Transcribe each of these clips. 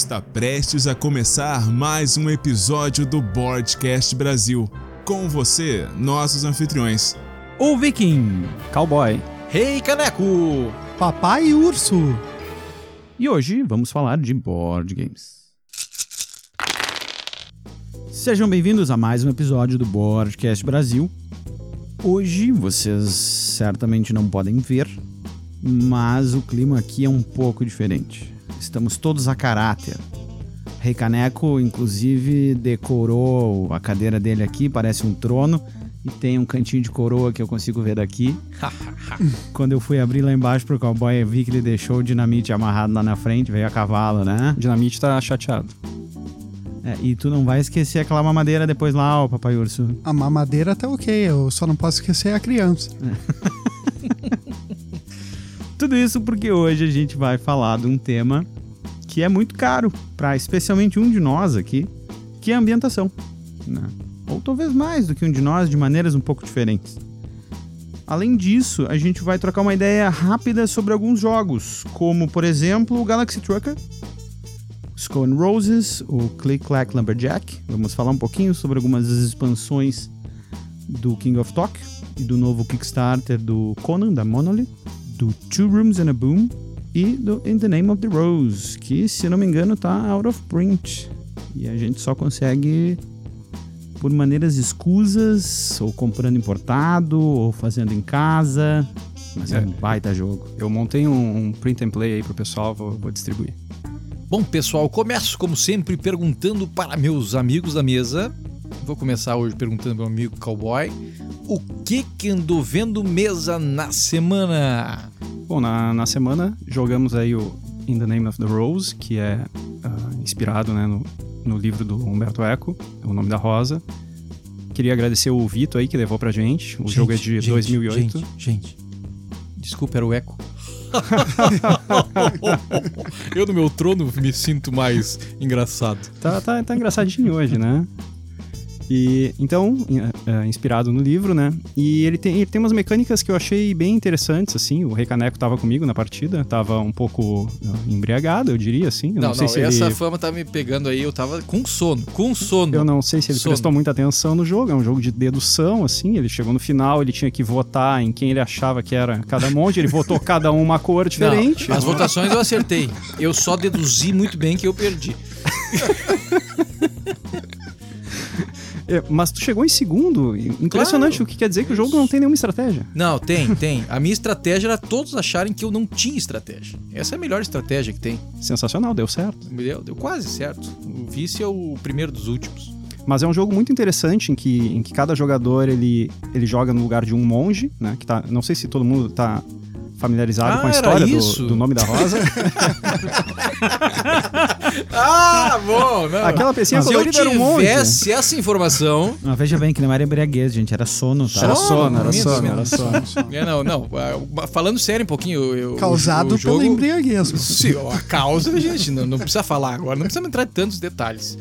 Está prestes a começar mais um episódio do Boardcast Brasil. Com você, nossos anfitriões. O Viking, Cowboy. Rei Caneco! Papai Urso. E hoje vamos falar de board games. Sejam bem-vindos a mais um episódio do Boardcast Brasil. Hoje vocês certamente não podem ver, mas o clima aqui é um pouco diferente. Estamos todos a caráter. Rei Caneco, inclusive, decorou a cadeira dele aqui, parece um trono, e tem um cantinho de coroa que eu consigo ver daqui. Quando eu fui abrir lá embaixo pro cowboy, eu vi que ele deixou o dinamite amarrado lá na frente, veio a cavalo, né? Dinamite tá chateado. É, e tu não vai esquecer aquela mamadeira depois lá, ó, papai urso. A mamadeira tá ok, eu só não posso esquecer a criança. Tudo isso porque hoje a gente vai falar de um tema que é muito caro para especialmente um de nós aqui, que é a ambientação. Né? Ou talvez mais do que um de nós, de maneiras um pouco diferentes. Além disso, a gente vai trocar uma ideia rápida sobre alguns jogos, como por exemplo o Galaxy Trucker, Skull and Roses, o Click Clack Lumberjack. Vamos falar um pouquinho sobre algumas das expansões do King of Tokyo e do novo Kickstarter do Conan, da Monolith, do Two Rooms and a Boom e do In the Name of the Rose, que se não me engano tá out of print. E a gente só consegue por maneiras escusas, ou comprando importado, ou fazendo em casa. Mas é, É. um baita jogo. Eu montei um, um print and play aí pro pessoal, vou, vou distribuir. Bom, pessoal, começo como sempre perguntando para meus amigos da mesa. Vou começar hoje perguntando para o meu amigo Cowboy. O que que andou vendo mesa na semana? Bom, na, na semana jogamos aí o In the Name of the Rose, que é ah, inspirado né, no, no livro do Humberto Eco, O Nome da Rosa. Queria agradecer o Vito aí que levou pra gente. O jogo é de 2008. Gente, gente, desculpa, era o eco. Eu no meu trono me sinto mais engraçado. Tá, tá, tá engraçadinho hoje, né? E então, é, inspirado no livro, né? E ele tem, ele tem umas mecânicas que eu achei bem interessantes, assim. O Rei Caneco tava comigo na partida, tava um pouco ah, embriagado, eu diria, assim. Eu Não, não, sei se essa ele... fama tá me pegando aí, eu tava com sono, com sono. Eu não sei se ele Sono. prestou muita atenção no jogo, é um jogo de dedução, assim. Ele chegou no final, ele tinha que votar em quem ele achava que era cada monte, ele votou cada um uma cor diferente. Não, as votações eu acertei. Eu só deduzi muito bem que eu perdi. É, mas tu chegou em segundo. Impressionante Claro. o que quer dizer que o jogo não tem nenhuma estratégia. Não, tem, tem. A minha estratégia era todos acharem que eu não tinha estratégia. Essa é a melhor estratégia que tem. Sensacional, deu certo. Deu, deu quase certo. O vice é o primeiro dos últimos. Mas é um jogo muito interessante em que, em que cada jogador ele, ele joga no lugar de um monge, né? Que tá, não sei se todo mundo tá familiarizado Ah, com a história do, do nome da rosa. Ah, bom! Não. Aquela pecinha Se eu colorida era um monge. tivesse essa informação... Mas veja bem que não era embriaguez, gente, era sono, tá? Era Sono, era sono, era sono. É, não, não. ah, Falando sério um pouquinho... eu- eu- Causado o, jogo... pela embriaguez. Sim, a causa, gente, não, não precisa falar agora, não precisa entrar em tantos detalhes.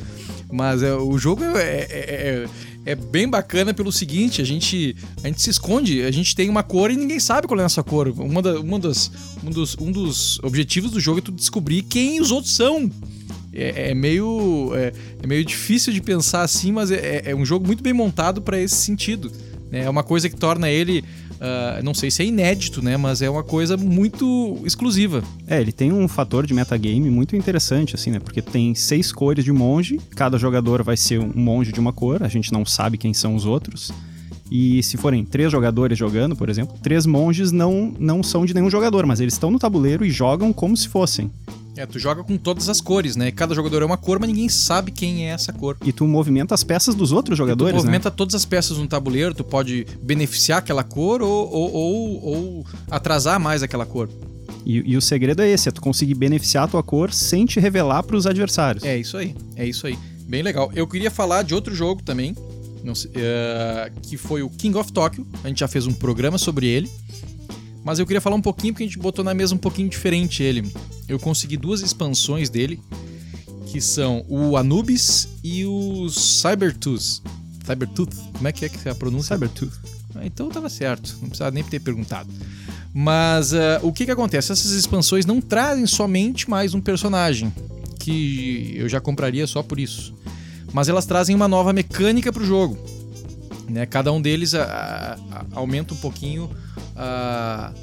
Mas é, o jogo é, é- é- é bem bacana pelo seguinte: a gente, a gente se esconde, a gente tem uma cor e ninguém sabe qual é a nossa cor. Uma da- uma das, um, dos, um dos objetivos do jogo é tu descobrir quem os outros são. É, é meio, é, é meio difícil de pensar assim, mas é, é um jogo muito bem montado para esse sentido. né? É uma coisa que torna ele. ah, não sei se é inédito, né? Mas é uma coisa muito exclusiva. É, ele tem um fator de metagame muito interessante, assim, né? Porque tem seis cores de monge, cada jogador vai ser um monge de uma cor, a gente não sabe quem são os outros. E se forem três jogadores jogando, por exemplo, três monges não, não são de nenhum jogador, mas eles estão no tabuleiro e jogam como se fossem. É, tu joga com todas as cores, né? Cada jogador é uma cor, mas ninguém sabe quem é essa cor. E tu movimenta as peças dos outros jogadores, tu né? movimenta todas as peças no tabuleiro, tu pode beneficiar aquela cor ou, ou, ou, ou atrasar mais aquela cor. E, e o segredo é esse, é tu conseguir beneficiar a tua cor sem te revelar pros adversários. É isso aí, é isso aí. Bem legal. Eu queria falar de outro jogo também, não sei, eh, que foi o King of Tokyo. A gente já fez um programa sobre ele. Mas eu queria falar um pouquinho, porque a gente botou na mesa um pouquinho diferente ele. Eu consegui duas expansões dele, que são o Anubis e o Cybertooth. Cybertooth? Como é que é que é a pronúncia? Cybertooth. Ah, Então tava certo, não precisava nem ter perguntado. Mas ah, o que que acontece? Essas expansões não trazem somente mais um personagem, que eu já compraria só por isso. Mas elas trazem uma nova mecânica pro jogo. Né? Cada um deles a- a- a- aumenta um pouquinho a,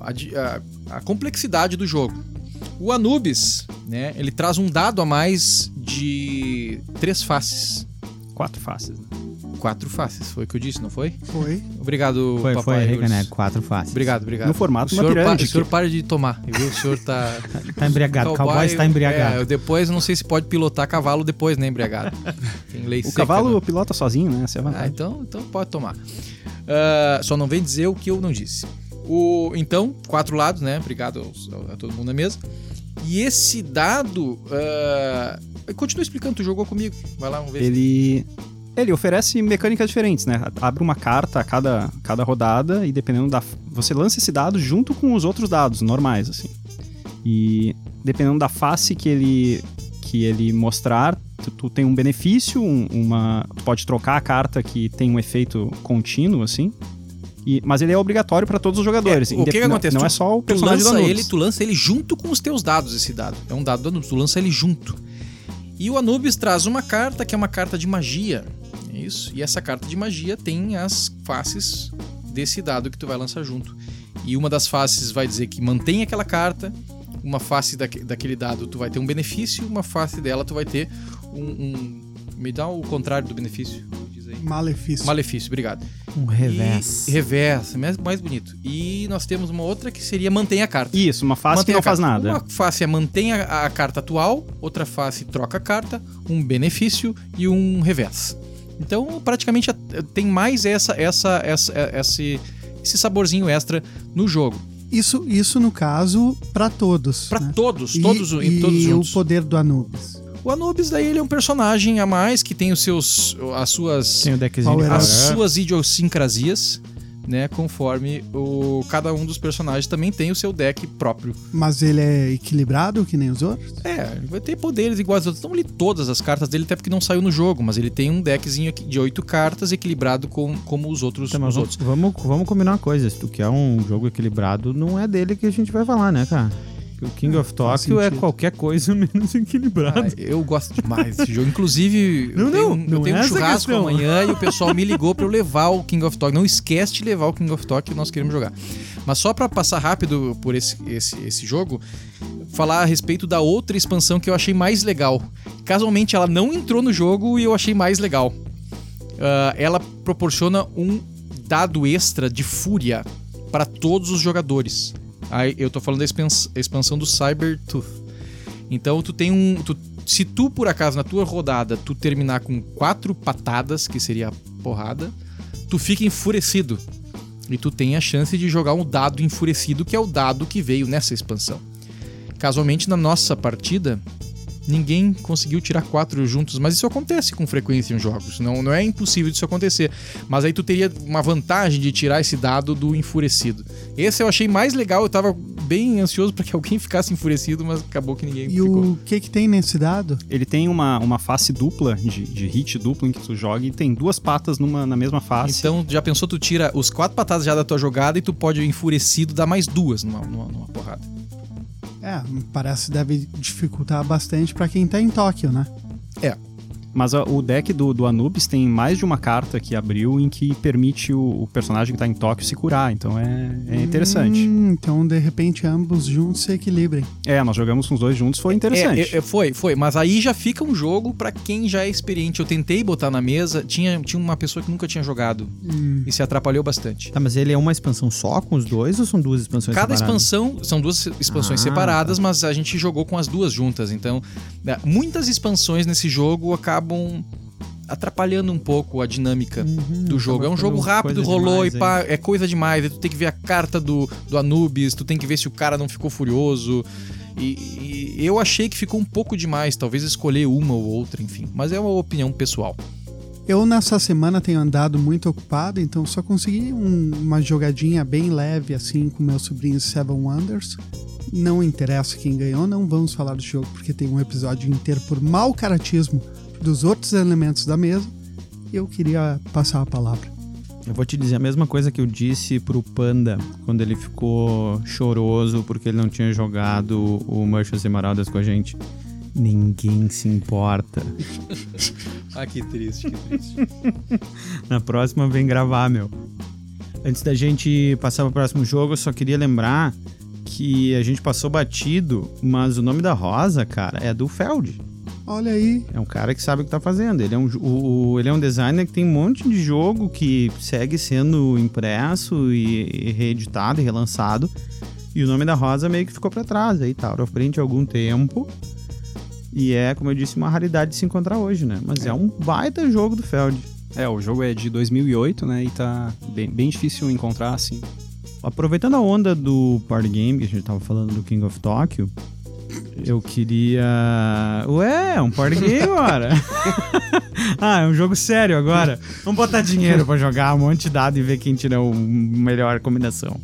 a a complexidade do jogo. O Anubis, né, ele traz um dado a mais de três faces. Quatro faces. Né? Quatro faces, foi o que eu disse, não foi? Foi. Obrigado, Foi, papai. foi. Recaneco, quatro faces. Obrigado, obrigado. No formato o senhor, pa- o senhor para de tomar, viu? O senhor tá. Tá embriagado, o cowboy está embriagado. É, depois não sei se pode pilotar cavalo depois, né, embriagado. Tem lei O seca, cavalo né? pilota sozinho, né? Essa é Ah, então, então pode tomar. Ah, só não vem dizer o que eu não disse. O, então, quatro lados, né? Obrigado aos- a todo mundo na mesa. E esse dado. ah, continua explicando, tu jogou comigo. Vai lá, vamos ver. Ele. Ele oferece mecânicas diferentes, né? Abre uma carta a cada, cada rodada e dependendo da. Você lança esse dado junto com os outros dados normais, assim. E dependendo da face que ele, que ele mostrar, tu, tu tem um benefício, um- uma. Tu pode trocar a carta que tem um efeito contínuo, assim. E, mas ele é obrigatório para todos os jogadores. É, o que que não- acontece? Não, Tu- é só o Tu personagem do lança ele, tu lança ele junto com os teus dados, esse dado. É um dado do Anubis, tu lança ele junto. E o Anubis traz uma carta que é uma carta de magia. É isso. E essa carta de magia tem as faces desse dado que tu vai lançar junto. E uma das faces vai dizer que mantém aquela carta, uma face daque- daquele dado tu vai ter um benefício, uma face dela tu vai ter um. um- me dá o contrário do benefício. Aí. Malefício. Malefício, obrigado. Um revés. E, revés, mais, mais bonito. E nós temos uma outra que seria mantém a carta. Isso, uma face Mantém que não faz nada. Uma face é mantém a, a carta atual, outra face troca a carta, um benefício e um revés. Então, praticamente tem mais essa, essa, essa, esse, esse saborzinho extra no jogo. Isso, isso no caso, pra todos. Pra né? todos, E- todos, e, todos juntos. o poder do Anubis. O Anubis daí ele é um personagem a mais que tem os seus as suas Tem o deckzinho as suas idiosincrasias, né, conforme o cada um dos personagens também tem o seu deck próprio. Mas ele é equilibrado, que nem os outros? É, ele vai ter poderes iguais aos outros. Não li todas as cartas dele, até porque não saiu no jogo, mas ele tem um deckzinho de oito cartas equilibrado com, como os outros. Tá, mas os vamos, outros. vamos, vamos combinar uma coisa. Se tu quer um jogo equilibrado, não é dele que a gente vai falar, né, cara? O King of Tokyo é qualquer coisa menos equilibrado. Ah, eu gosto demais desse jogo. Inclusive, Não, eu tenho, não, um- não eu tenho é um churrasco amanhã e o pessoal me ligou pra eu levar o King of Tokyo. Não esquece de levar o King of Tokyo que nós queremos jogar. Mas só pra passar rápido por esse, esse, esse jogo, falar a respeito da outra expansão que eu achei mais legal. Casualmente, ela não entrou no jogo e eu achei mais legal. Ah, ela proporciona um dado extra de fúria para todos os jogadores. Aí eu tô falando da expans- expansão do Cybertooth. Então tu tem um. tu- se tu, por acaso, na tua rodada, tu terminar com quatro patadas, que seria a porrada, tu fica enfurecido. E tu tem a chance de jogar um dado enfurecido, que é o dado que veio nessa expansão. Casualmente, na nossa partida, ninguém conseguiu tirar quatro juntos, mas isso acontece com frequência em jogos. Não, não é impossível disso acontecer. Mas aí tu teria uma vantagem de tirar esse dado do enfurecido. Esse eu achei mais legal, eu tava bem ansioso para que alguém ficasse enfurecido, mas acabou que ninguém E ficou. o que que tem nesse dado? Ele tem uma, uma face dupla, de, de hit duplo, em que tu joga e tem duas patas numa, na mesma face. Então, já pensou, tu tira os quatro patadas já da tua jogada e tu pode, enfurecido, dar mais duas numa, numa, numa porrada. É, parece que deve dificultar bastante pra quem tá em Tóquio, né? Mas a- o deck do, do Anubis tem mais de uma carta que abriu em que permite o, o personagem que tá em Tóquio se curar. Então é, é interessante. Hum, então, de repente, ambos juntos se equilibrem. É, nós jogamos com os dois juntos, foi interessante. É, é, foi, foi. Mas aí já fica um jogo pra quem já é experiente. Eu tentei botar na mesa, tinha, tinha uma pessoa que nunca tinha jogado Hum, e se atrapalhou bastante. Tá, mas ele é uma expansão só com os dois ou são duas expansões Cada separadas? expansão, são duas expansões Ah, separadas, mas a gente jogou com as duas juntas. Então, né, muitas expansões nesse jogo acabam atrapalhando um pouco a dinâmica Uhum, do jogo. É um jogo rápido, rolou demais e pá, é coisa demais. Aí tu tem que ver a carta do, do Anubis, tu tem que ver se o cara não ficou furioso. E, e eu achei que ficou um pouco demais, talvez escolher uma ou outra, enfim. Mas é uma opinião pessoal. Eu, nessa semana, tenho andado muito ocupado, então só consegui um- uma jogadinha bem leve, assim, com meu sobrinho Seven Wonders. Não interessa quem ganhou, não vamos falar do jogo, porque tem um episódio inteiro por mau caratismo dos outros elementos da mesa. Eu queria passar a palavra. Eu vou te dizer a mesma coisa que eu disse pro Panda quando ele ficou choroso porque ele não tinha jogado o Merchants Emeraldas com a gente. Ninguém se importa. Ah, que triste, que triste. Na próxima vem gravar, meu. Antes da gente passar pro próximo jogo, eu só queria lembrar que a gente passou batido, mas o nome da Rosa, cara, é do Feld. Olha aí. É um cara que sabe o que tá fazendo. Ele é um, o, o- ele é um designer que tem um monte de jogo que segue sendo impresso e, e reeditado e relançado. E o nome da Rosa meio que ficou pra trás aí, tá? À frente há algum tempo. E é, como eu disse, uma raridade de se encontrar hoje, né? Mas é, um baita jogo do Feld. É, o jogo é de 2008, né? E tá bem, bem difícil encontrar, assim. Aproveitando a onda do party game, que a gente tava falando do King of Tokyo, eu queria. Ué, é um party game, ora. ah, é um jogo sério agora. Vamos botar dinheiro pra jogar um monte de dado e ver quem tira a melhor combinação.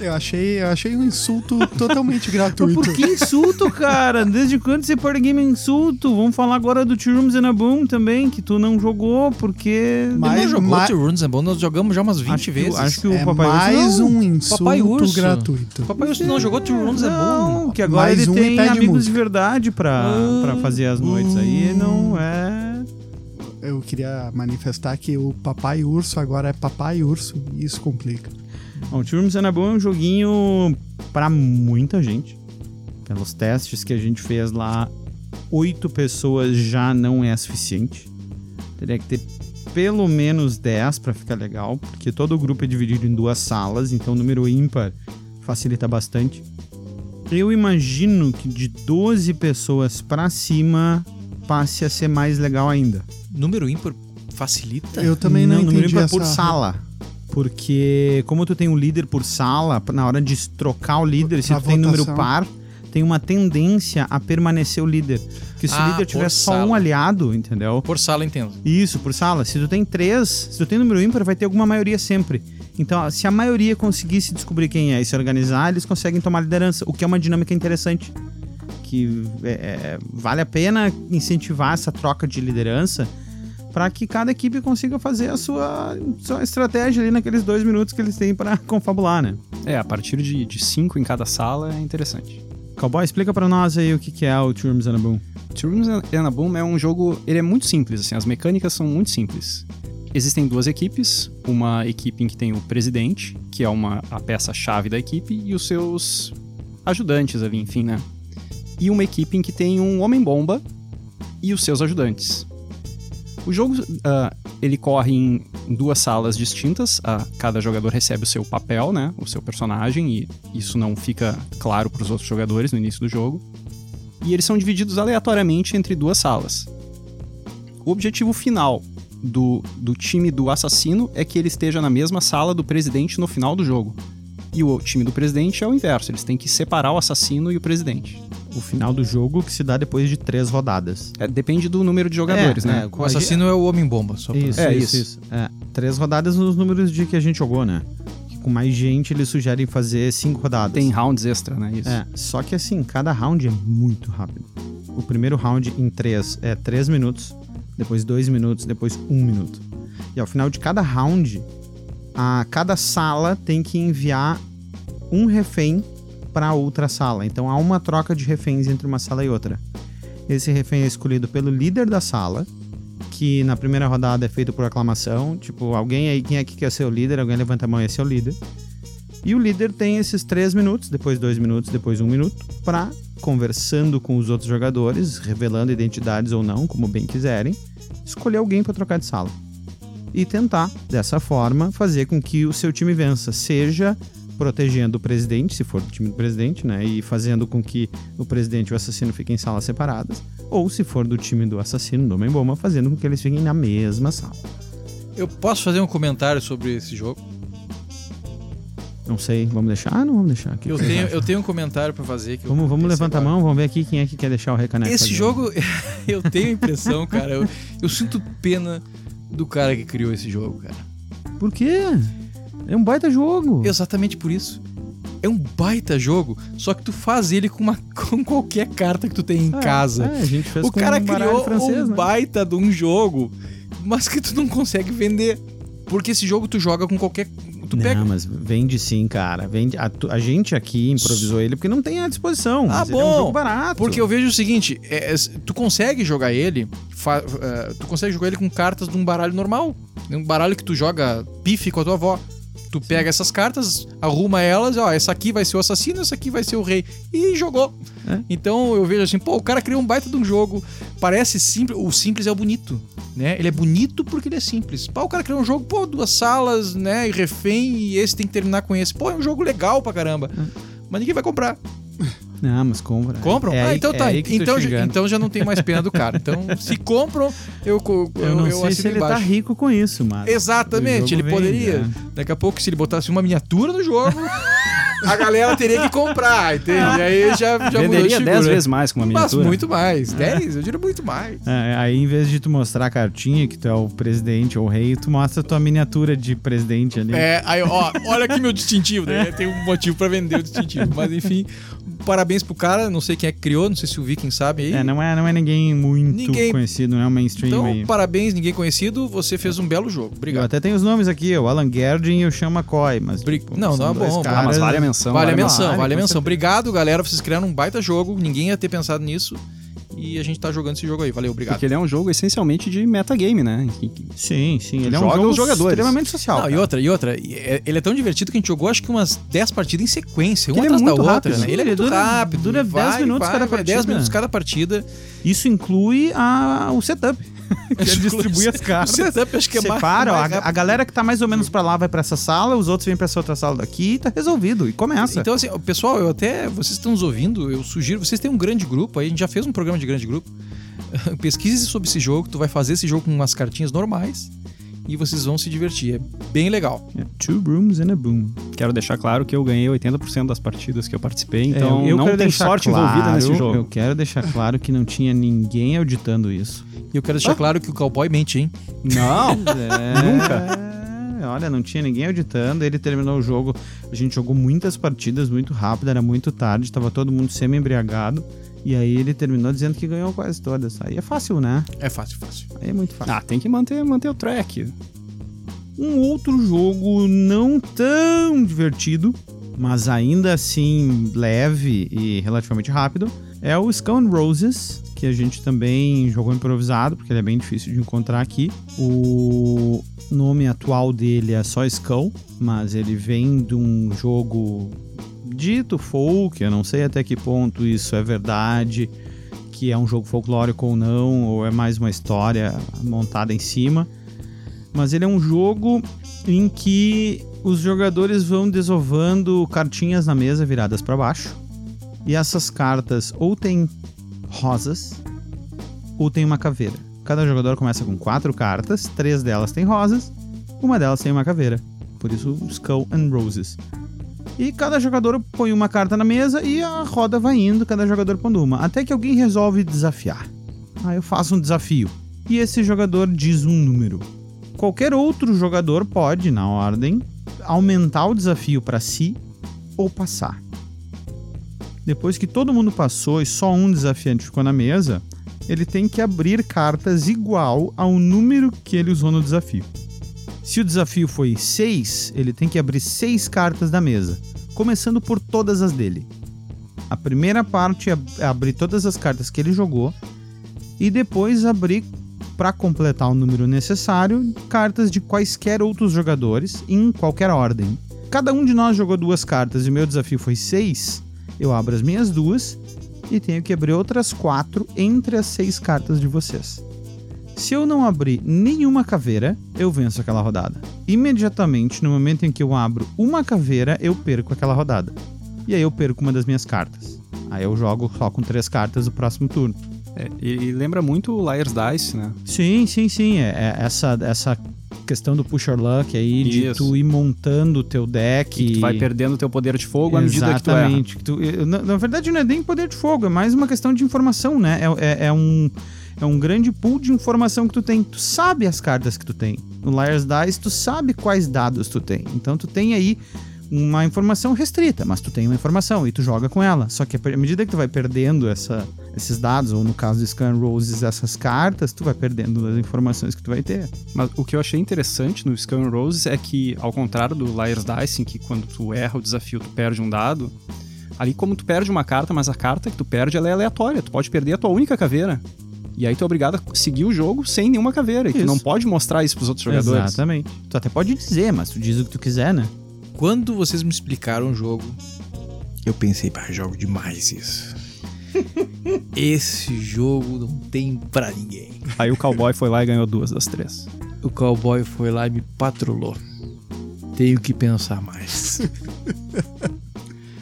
Eu achei, eu achei um insulto totalmente Mas gratuito. por que insulto, cara? Desde quando esse party game é insulto? Vamos falar agora do Two Rooms and a Boom também, que tu não jogou, porque. Mas- não jogou ma- Two Runes and Bone, nós jogamos já umas 20 acho que, vezes. Acho que o é Papai Urso mais não. um insulto Papai Urso. gratuito. Papai Urso não jogou Two Runes and Não, Bone. que agora Mais ele um tem amigos música. de verdade pra, Ah, pra fazer as noites aí. Não é. Eu queria manifestar que o Papai Urso agora é Papai Urso e isso complica. Bom, Two Rooms and a Boom é um joguinho pra muita gente. Pelos testes que a gente fez lá, oito pessoas já não é suficiente. Teria que ter pelo menos 10 pra ficar legal, porque todo o grupo é dividido em duas salas, então o número ímpar facilita bastante. Eu imagino que de 12 pessoas pra cima passe a ser mais legal ainda. Número ímpar facilita? Eu também não, número entendi ímpar essa... por sala. Porque como tu tem um líder por sala, na hora de trocar o líder, se tu tem número votação. par, tem uma tendência a permanecer o líder. Porque se o Ah, líder por tiver só sala. um aliado, entendeu? Por sala, entendo. Isso, por sala. Se tu tem três, se tu tem número ímpar, vai ter alguma maioria sempre. Então, se a maioria conseguisse descobrir quem é e se organizar, eles conseguem tomar liderança, o que é uma dinâmica interessante. Que é, é, vale a pena incentivar essa troca de liderança para que cada equipe consiga fazer a sua, sua estratégia ali naqueles dois minutos que eles têm para confabular, né? É, a partir de, de cinco em cada sala é interessante. Cowboy, explica para nós aí o que, que é o Two Rooms and a Boom. Two Rooms and a Boom é um jogo, ele é muito simples, assim, as mecânicas são muito simples. Existem duas equipes, uma equipe em que tem o presidente, que é uma a peça-chave da equipe, e os seus ajudantes ali, enfim, né? E uma equipe em que tem um homem-bomba e os seus ajudantes. O jogo, ah, ele corre em duas salas distintas, ah, cada jogador recebe o seu papel, né? O seu personagem, e isso não fica claro para os outros jogadores no início do jogo e eles são divididos aleatoriamente entre duas salas. O objetivo final do, do time do assassino é que ele esteja na mesma sala do presidente no final do jogo. E o time do presidente é o inverso, eles têm que separar o assassino e o presidente. O final do jogo que se dá depois de três rodadas. É, depende do número de jogadores, É, né? é, O assassino é o Homem-Bomba, só pra... Isso, É, isso, isso. isso. É, três rodadas nos números de que a gente jogou, né? Com mais gente eles sugerem fazer cinco rodadas. Tem rounds extra, né? Isso. É, só que assim, cada round é muito rápido. O primeiro round em três é três minutos, depois dois minutos, depois um minuto. E ao final de cada round, a cada sala tem que enviar um refém para outra sala. Então há uma troca de reféns entre uma sala e outra. Esse refém é escolhido pelo líder da sala, que na primeira rodada é feito por aclamação. Tipo, alguém aí, quem é que quer ser o líder? Alguém levanta a mão e é ser o líder. E o líder tem esses três minutos, depois dois minutos, depois um minuto, para conversando com os outros jogadores, revelando identidades ou não, como bem quiserem, escolher alguém para trocar de sala. E tentar, dessa forma, fazer com que o seu time vença, seja protegendo o presidente, se for do time do presidente, né, e fazendo com que o presidente e o assassino fiquem em salas separadas, ou se for do time do assassino, do Homem-Bomba, fazendo com que eles fiquem na mesma sala. Eu posso fazer um comentário sobre esse jogo? Não sei, vamos deixar? Ah, não vamos deixar. O que Eu tenho, eu tenho um comentário pra fazer. Que Vamos, vamos levantar a mão, vamos ver aqui quem é que quer deixar o recaneco. Esse jogo, eu tenho a impressão, cara, eu, eu sinto pena do cara que criou esse jogo, cara. Por quê? É um baita jogo. Exatamente por isso. É um baita jogo, só que tu faz ele com, uma, com qualquer carta que tu tem em É, casa. É, a gente fez o com cara um criou francês, um né? baita de um jogo, mas que tu não consegue vender. Porque esse jogo tu joga com qualquer. Tu não, pega. mas vende sim, cara. Vende. A, a gente aqui improvisou ele porque não tem à disposição. Ah, ele é um bom. jogo barato. Porque eu vejo o seguinte, é, é, tu consegue jogar ele, fa- é, tu consegue jogar ele com cartas de um baralho normal. Um baralho que tu joga pife com a tua avó. Tu pega essas cartas, arruma elas, ó, essa aqui vai ser o assassino, essa aqui vai ser o rei. E jogou. É. Então eu vejo assim, pô, o cara criou um baita de um jogo. Parece simples, o simples é o bonito, né? Ele é bonito porque ele é simples. Pô, o cara criou um jogo, pô, duas salas, né, e refém, e esse tem que terminar com esse. Pô, é um jogo legal pra caramba. Mas ninguém vai comprar. Não, mas compra. Compram? É ah, então é tá. tô então, já- então já não tem mais pena do cara. Então, se compram, eu, eu, eu não eu sei se ele embaixo. tá rico com isso, mas. Exatamente, ele jogo poderia. vende, Daqui a pouco, se ele botasse uma miniatura no jogo, a galera teria que comprar, entende? E aí já, já Venderia figura. 10 vezes mais com uma Mas miniatura. muito mais. 10? Eu diria muito mais. É, aí, em vez de tu mostrar a cartinha que tu é o presidente ou o rei, tu mostra a tua miniatura de presidente ali. É, aí, ó, olha aqui meu distintivo. Daí tem um motivo pra vender o distintivo. Mas enfim, parabéns pro cara. Não sei quem é que criou, não sei se o Viking sabe aí. É, não é, não é ninguém muito Ninguém- conhecido, não é um mainstream então, aí. parabéns, ninguém conhecido. Você fez um belo jogo. Eu Obrigado. até tenho os nomes aqui, o Alan Gerding e o Sean McCoy, mas... Bri- tipo, Não, não é bom, caras- Ah, mas vale a menção. Vale a vale menção, vale, vale a com menção. Obrigado, galera. Vocês criaram um baita jogo. Ninguém ia ter pensado nisso. E a gente tá jogando esse jogo aí. Valeu, obrigado. Porque ele é um jogo essencialmente de metagame, né? Sim, sim, ele é um jogo os jogadores. extremamente social. Não, e cara. outra, e outra. e é- Ele é tão divertido que a gente jogou acho que umas 10 partidas em sequência, uma Ele é atrás da muito outra, rápido, né? Ele é dura- rápido. dura vai, 10 minutos vai, cada vai, 10 partida. minutos cada partida. Isso inclui a, o setup. que é distribuir as O cartas. setup acho que é mais, Separa, ó, mais a, a galera que tá mais ou menos pra lá vai pra essa sala, os outros vêm pra essa outra sala daqui e tá resolvido. E começa. Então, assim, pessoal, eu até. Vocês estão nos ouvindo, eu sugiro. Vocês têm um grande grupo aí, a gente já fez um programa de grande grupo. Pesquise sobre esse jogo, tu vai fazer esse jogo com umas cartinhas normais e vocês vão se divertir. É bem legal. É, Two rooms and a boom. Quero deixar claro que eu ganhei 80% das partidas que eu participei, então É, eu não quero tem deixar sorte claro, envolvida nesse jogo. Eu quero deixar claro que não tinha ninguém auditando isso. E eu quero deixar claro que o cowboy mente, hein? Não! É, Nunca. Olha, não tinha ninguém auditando, ele terminou o jogo. A gente jogou muitas partidas muito rápido, era muito tarde, tava todo mundo semi-embriagado. E aí ele terminou dizendo que ganhou quase todas. Aí é fácil, né? É fácil, fácil. Aí é muito fácil. Ah, tem que manter, manter o track. Um outro jogo não tão divertido, mas ainda assim leve e relativamente rápido, é o Skull and Roses, que a gente também jogou improvisado, porque ele é bem difícil de encontrar aqui. O nome atual dele é só Skull, mas ele vem de um jogo dito folk, eu não sei até que ponto isso é verdade, que é um jogo folclórico ou não, ou é mais uma história montada em cima mas ele é um jogo em que os jogadores vão desovando cartinhas na mesa viradas para baixo. E essas cartas ou tem rosas ou tem uma caveira. Cada jogador começa com quatro cartas, três delas têm rosas, uma delas tem uma caveira. Por isso, Skull and Roses. E cada jogador põe uma carta na mesa e a roda vai indo, cada jogador pondo uma. Até que alguém resolve desafiar. Ah, eu faço um desafio. E esse jogador diz um número. Qualquer outro jogador pode, na ordem, aumentar o desafio para si ou passar. Depois que todo mundo passou e só um desafiante ficou na mesa, ele tem que abrir cartas igual ao número que ele usou no desafio. Se o desafio foi 6, ele tem que abrir 6 cartas da mesa, começando por todas as dele. A primeira parte é abrir todas as cartas que ele jogou e depois abrir para completar o número necessário, cartas de quaisquer outros jogadores em qualquer ordem. Cada um de nós jogou duas cartas e meu desafio foi seis. Eu abro as minhas duas e tenho que abrir outras quatro entre as seis cartas de vocês. Se eu não abrir nenhuma caveira, eu venço aquela rodada. Imediatamente, no momento em que eu abro uma caveira, eu perco aquela rodada. E aí eu perco uma das minhas cartas. Aí eu jogo só com três cartas no próximo turno. É, e, e lembra muito o Liar's Dice, né? Sim, sim, sim. É, é essa, essa questão do pusher luck aí, de Isso. tu ir montando o teu deck. Que tu vai perdendo o teu poder de fogo à medida que tu erra. Exatamente. tu- na, na verdade, não é nem poder de fogo, é mais uma questão de informação, né? É, é- é um, é um grande pool de informação que tu tem. Tu sabe as cartas que tu tem. No Liar's Dice, tu sabe quais dados tu tem. Então, tu tem aí uma informação restrita, mas tu tem uma informação e tu joga com ela. Só que à medida que tu vai perdendo essa, esses dados, ou no caso do Scan Roses, essas cartas, tu vai perdendo as informações que tu vai ter. Mas o que eu achei interessante no and Roses é que, ao contrário do Liar's Dice, em que quando tu erra o desafio, tu perde um dado, ali como tu perde uma carta, mas a carta que tu perde ela é aleatória. Tu pode perder a tua única caveira. E aí tu é obrigado a seguir o jogo sem nenhuma caveira. E tu Isso. não pode mostrar isso pros outros jogadores. Exatamente. Tu até pode dizer, mas tu diz o que tu quiser, né? Quando vocês me explicaram o jogo, eu pensei, pá, jogo demais isso. Esse jogo não tem pra ninguém. Aí o cowboy foi lá e ganhou duas das três. O cowboy foi lá e me patrolou. Tenho que pensar mais.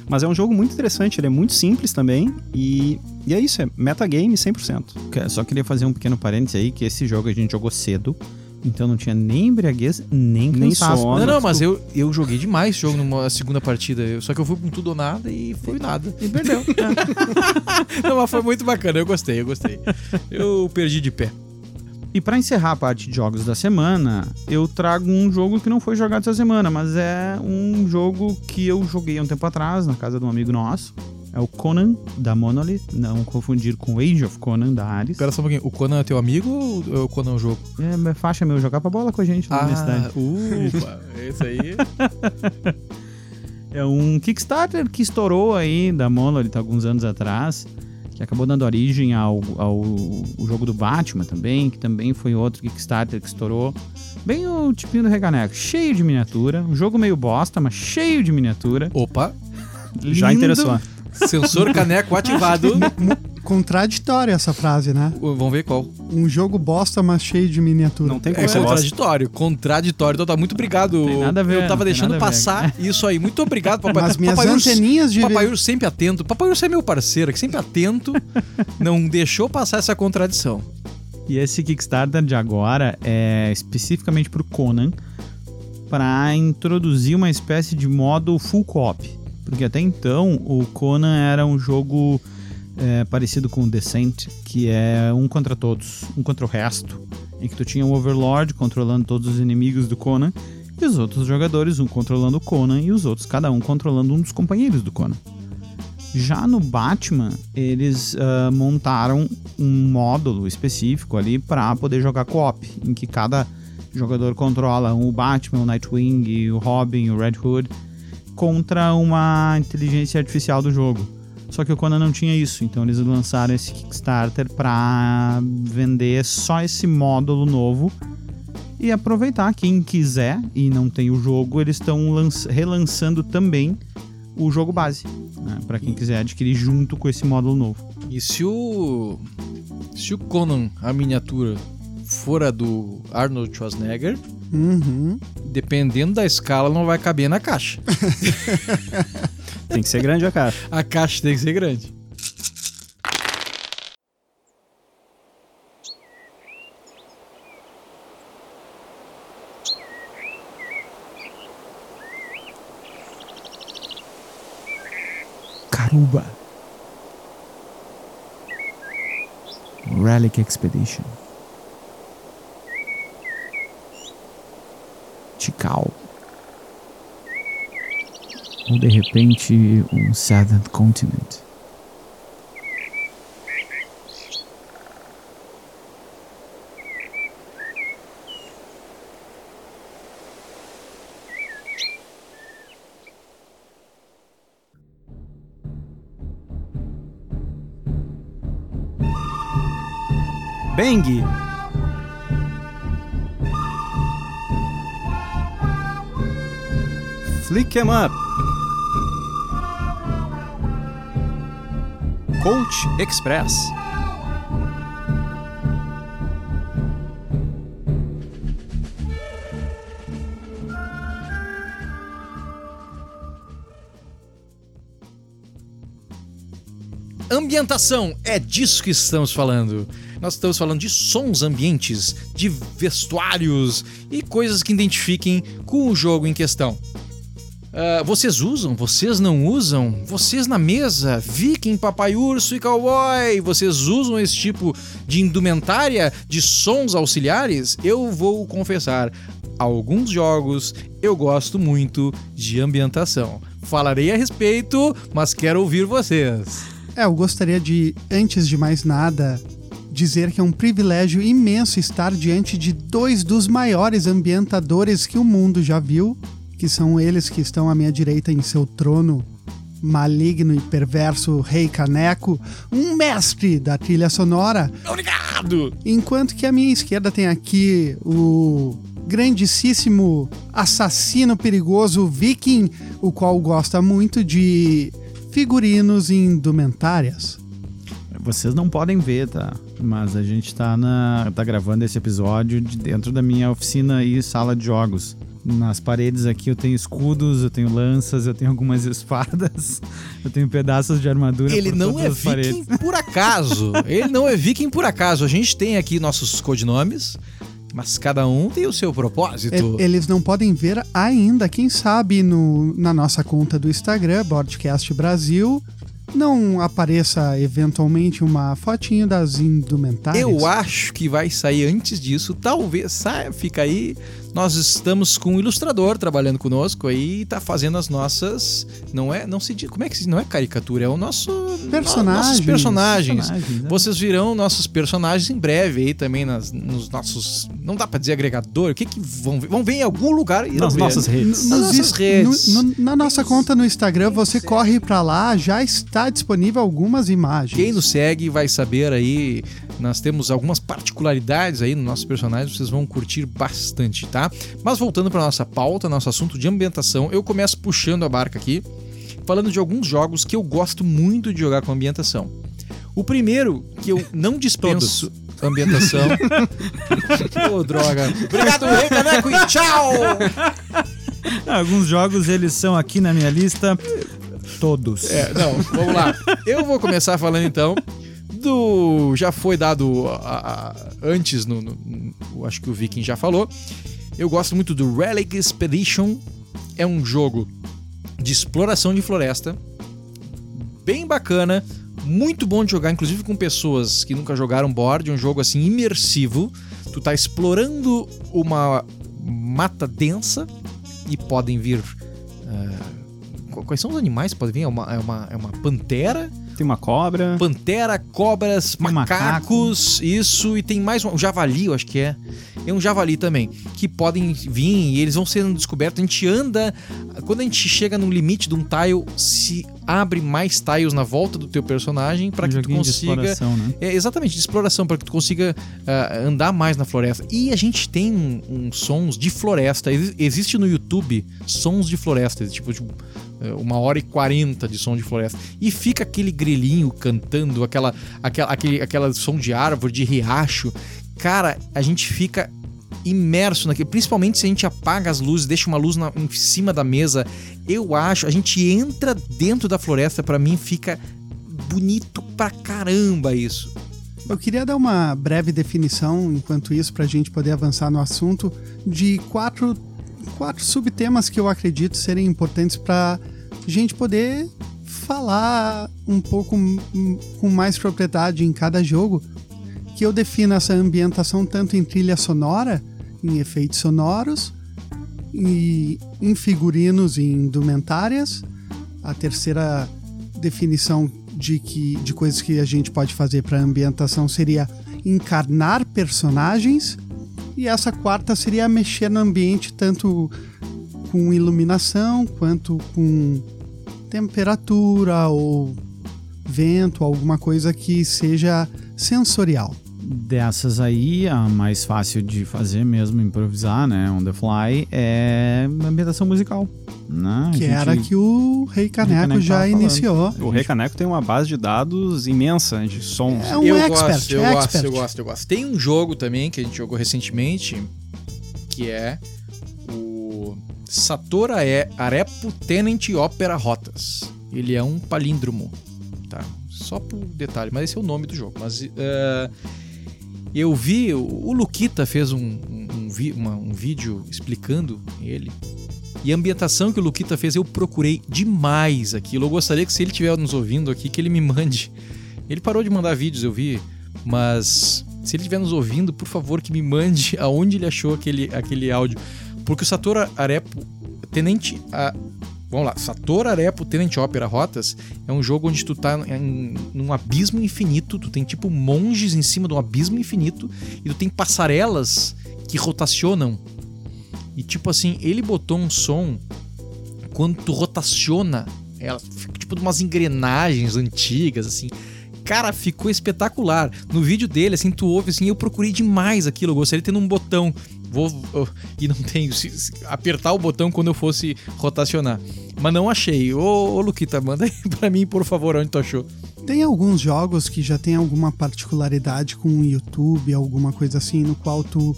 Mas é um jogo muito interessante, ele é muito simples também. E, e é isso, é metagame 100%. Que- Só queria fazer um pequeno parênteses aí, que esse jogo a gente jogou cedo, então não tinha nem embriaguez, nem Nem cansaço. sono. não, não, mas eu, eu joguei demais esse jogo numa segunda partida. Eu- Só que eu fui com tudo ou nada e foi nada. E perdeu. Não, mas foi muito bacana. Eu gostei, eu gostei. Eu perdi de pé. E pra encerrar a parte de jogos da semana, eu trago um jogo que não foi jogado essa semana, mas é um jogo que eu joguei há um tempo atrás na casa de um amigo nosso. É o Conan da Monolith, não confundir com Age of Conan da Ares. Espera só um pouquinho. O Conan é teu amigo ou é o Conan é o jogo? É, mas faixa meu, jogava bola com a gente na universidade. ufa. Esse aí. É um Kickstarter que estourou aí da Monolith alguns anos atrás, que acabou dando origem ao, ao o jogo do Batman também, que também foi outro Kickstarter que estourou. Bem o tipinho do Reganeco, cheio de miniatura, um jogo meio bosta, mas cheio de miniatura. Opa. Já interessou. Sensor caneco ativado. Contraditória essa frase, né? Vamos ver qual. Um jogo bosta, mas cheio de miniatura. Não tem como É ser bosta. contraditório. Contraditório. Então tá, muito obrigado. Tem nada a ver, Eu tava deixando passar isso aí. Muito obrigado, papai. Mas minhas papai Urso- anteninhas de... Papai Urso sempre atento. Papai Urso é meu parceiro, que sempre atento. não deixou passar essa contradição. E esse Kickstarter de agora é especificamente pro Conan para introduzir uma espécie de modo full co-op. Porque até então o Conan era um jogo é, parecido com o Descent, que é um contra todos, um contra o resto, em que tu tinha o Overlord controlando todos os inimigos do Conan e os outros jogadores, um controlando o Conan e os outros, cada um controlando um dos companheiros do Conan. Já no Batman, eles ah, montaram um módulo específico ali para poder jogar co-op, em que cada jogador controla o Batman, o Nightwing, o Robin, o Red Hood, contra uma inteligência artificial do jogo. Só que o Conan não tinha isso, então eles lançaram esse Kickstarter para vender só esse módulo novo e aproveitar quem quiser e não tem o jogo, eles estão lanç- relançando também o jogo base, né, para quem quiser adquirir junto com esse módulo novo. E se o. Se o Conan, a miniatura, for a do Arnold Schwarzenegger, Uhum. dependendo da escala, não vai caber na caixa. Tem que ser grande a caixa. A caixa tem que ser grande. Caruba. Relic Expedition. Tikal. Ou de repente um Seventh Continent. Bang! Flick 'em up. Coach Express. Ambientação, é disso que estamos falando. Nós estamos falando de sons ambientes, de vestuários e coisas que identifiquem com o jogo em questão. Ah, vocês usam? Vocês não usam? Vocês na mesa, viking, papai urso e cowboy, vocês usam esse tipo de indumentária, de sons auxiliares? Eu vou confessar, alguns jogos eu gosto muito de ambientação. Falarei a respeito, mas quero ouvir vocês. É, eu gostaria de, antes de mais nada, dizer que é um privilégio imenso estar diante de dois dos maiores ambientadores que o mundo já viu, que são eles que estão à minha direita em seu trono maligno e perverso Rei Caneco, um mestre da trilha sonora. Obrigado! Enquanto que à minha esquerda tem aqui o grandíssimo assassino perigoso Viking, o qual gosta muito de figurinos e indumentárias. Vocês não podem ver, tá? Mas a gente tá, na, tá gravando esse episódio de dentro da minha oficina e sala de jogos. Nas paredes aqui eu tenho escudos, eu tenho lanças, eu tenho algumas espadas, eu tenho pedaços de armadura. Ele por não todas é as paredes. viking por acaso. Ele não é viking por acaso. A gente tem aqui nossos codinomes, mas cada um tem o seu propósito. Eles não podem ver ainda, quem sabe no, na nossa conta do Instagram, Broadcast Brasil, não apareça eventualmente uma fotinho das indumentárias. Eu acho que vai sair antes disso. Talvez saia, fica aí. Nós estamos com um ilustrador trabalhando conosco aí e tá fazendo as nossas. Não é. Não se diz. Como é que se. Não é caricatura, é o nosso. Personagens. Nossos personagens. Personagens, né? Vocês virão nossos personagens em breve aí também nas, nos nossos. Não dá pra dizer agregador. O que que vão ver? Vão ver em algum lugar e Nas ver. nossas redes. Nas nossas redes. no- no- na nossa conta no Instagram, você corre pra lá, já está disponível algumas imagens. Quem nos segue vai saber aí. Nós temos algumas particularidades aí no nosso personagem, vocês vão curtir bastante, tá? Mas voltando para nossa pauta, nosso assunto de ambientação, eu começo puxando a barca aqui, falando de alguns jogos que eu gosto muito de jogar com ambientação. O primeiro que eu não dispenso ambientação. Ô, droga. Obrigado, Rei Caneco, e tchau! Alguns jogos eles são aqui na minha lista. Todos. É, não, vamos lá. Eu vou começar falando então Já foi dado a- a- antes, no, no- no- acho que o Viking já falou. Eu gosto muito do Relic Expedition. É um jogo de exploração de floresta. Bem bacana. Muito bom de jogar, inclusive com pessoas que nunca jogaram board. É um jogo assim imersivo. Tu tá explorando uma mata densa e podem vir. qu- quais são os animais que podem vir? É uma, é uma, é uma pantera, Tem uma cobra. pantera, cobras, Um macacos, isso, e tem mais um, um javali, eu acho que é. É um javali também, que podem vir e eles vão sendo descobertos. A gente anda, quando a gente chega no limite de um tile, se abre mais tiles na volta do teu personagem para um que tu joguinho de consiga exploração, né? é, exatamente, de exploração, para que tu consiga ah, andar mais na floresta. E a gente tem um, um sons de floresta. Ex- existe no YouTube sons de floresta, tipo, tipo, é, uma hora e quarenta de som de floresta. E fica aquele grilinho cantando, aquela, aquela, aquele, aquela som de árvore, de riacho. Cara, a gente fica imerso naquilo, principalmente se a gente apaga as luzes, deixa uma luz na- em cima da mesa. Eu acho, a gente entra dentro da floresta, para mim fica bonito pra caramba isso. Eu queria dar uma breve definição, enquanto isso, para a gente poder avançar no assunto, de quatro, quatro subtemas que eu acredito serem importantes para a gente poder falar um pouco hum, com mais propriedade em cada jogo. Que eu defino essa ambientação tanto em trilha sonora, em efeitos sonoros, e em figurinos e indumentárias. A terceira definição de que de coisas que a gente pode fazer para ambientação seria encarnar personagens e essa quarta seria mexer no ambiente tanto com iluminação quanto com temperatura ou vento, alguma coisa que seja sensorial. Dessas aí, a mais fácil de fazer mesmo, improvisar, né? On the fly, é ambientação musical. Né? Que gente- era que o Rei Caneco Caneco já iniciou. O Rei Caneco tem uma base de dados imensa de sons. É um eu expert, gosto, eu expert. gosto, eu gosto, eu gosto. Tem um jogo também que a gente jogou recentemente, que é o Satora é Arepo Tenant Opera Rotas. Ele é um palíndromo, tá? Só por detalhe, mas esse é o nome do jogo. Mas eu vi, o Luquita fez um, um, um vi- um vídeo explicando ele. E a ambientação que o Luquita fez, eu procurei demais aquilo. Eu gostaria que se ele estiver nos ouvindo aqui, que ele me mande. Ele parou de mandar vídeos, eu vi, mas se ele estiver nos ouvindo, por favor, que me mande aonde ele achou aquele, aquele áudio. Porque o Satoru Arepo, Tenente a Vamos lá, Satoru Arepo Tenant Opera Rotas é um jogo onde tu tá em num abismo infinito, tu tem tipo monges em cima de um abismo infinito e tu tem passarelas que rotacionam. E tipo assim, ele botou um som quando tu rotaciona, ela fica tipo de umas engrenagens antigas assim. Cara, ficou espetacular. No vídeo dele, assim, tu ouve assim, eu procurei demais aquilo, eu gostaria de ter um botão vou e não tenho se, se, apertar o botão quando eu fosse rotacionar. Mas não achei. Ô, ô Luquita, manda aí pra mim, por favor, onde tu achou. Tem alguns jogos que já tem alguma particularidade com o YouTube, alguma coisa assim, no qual tu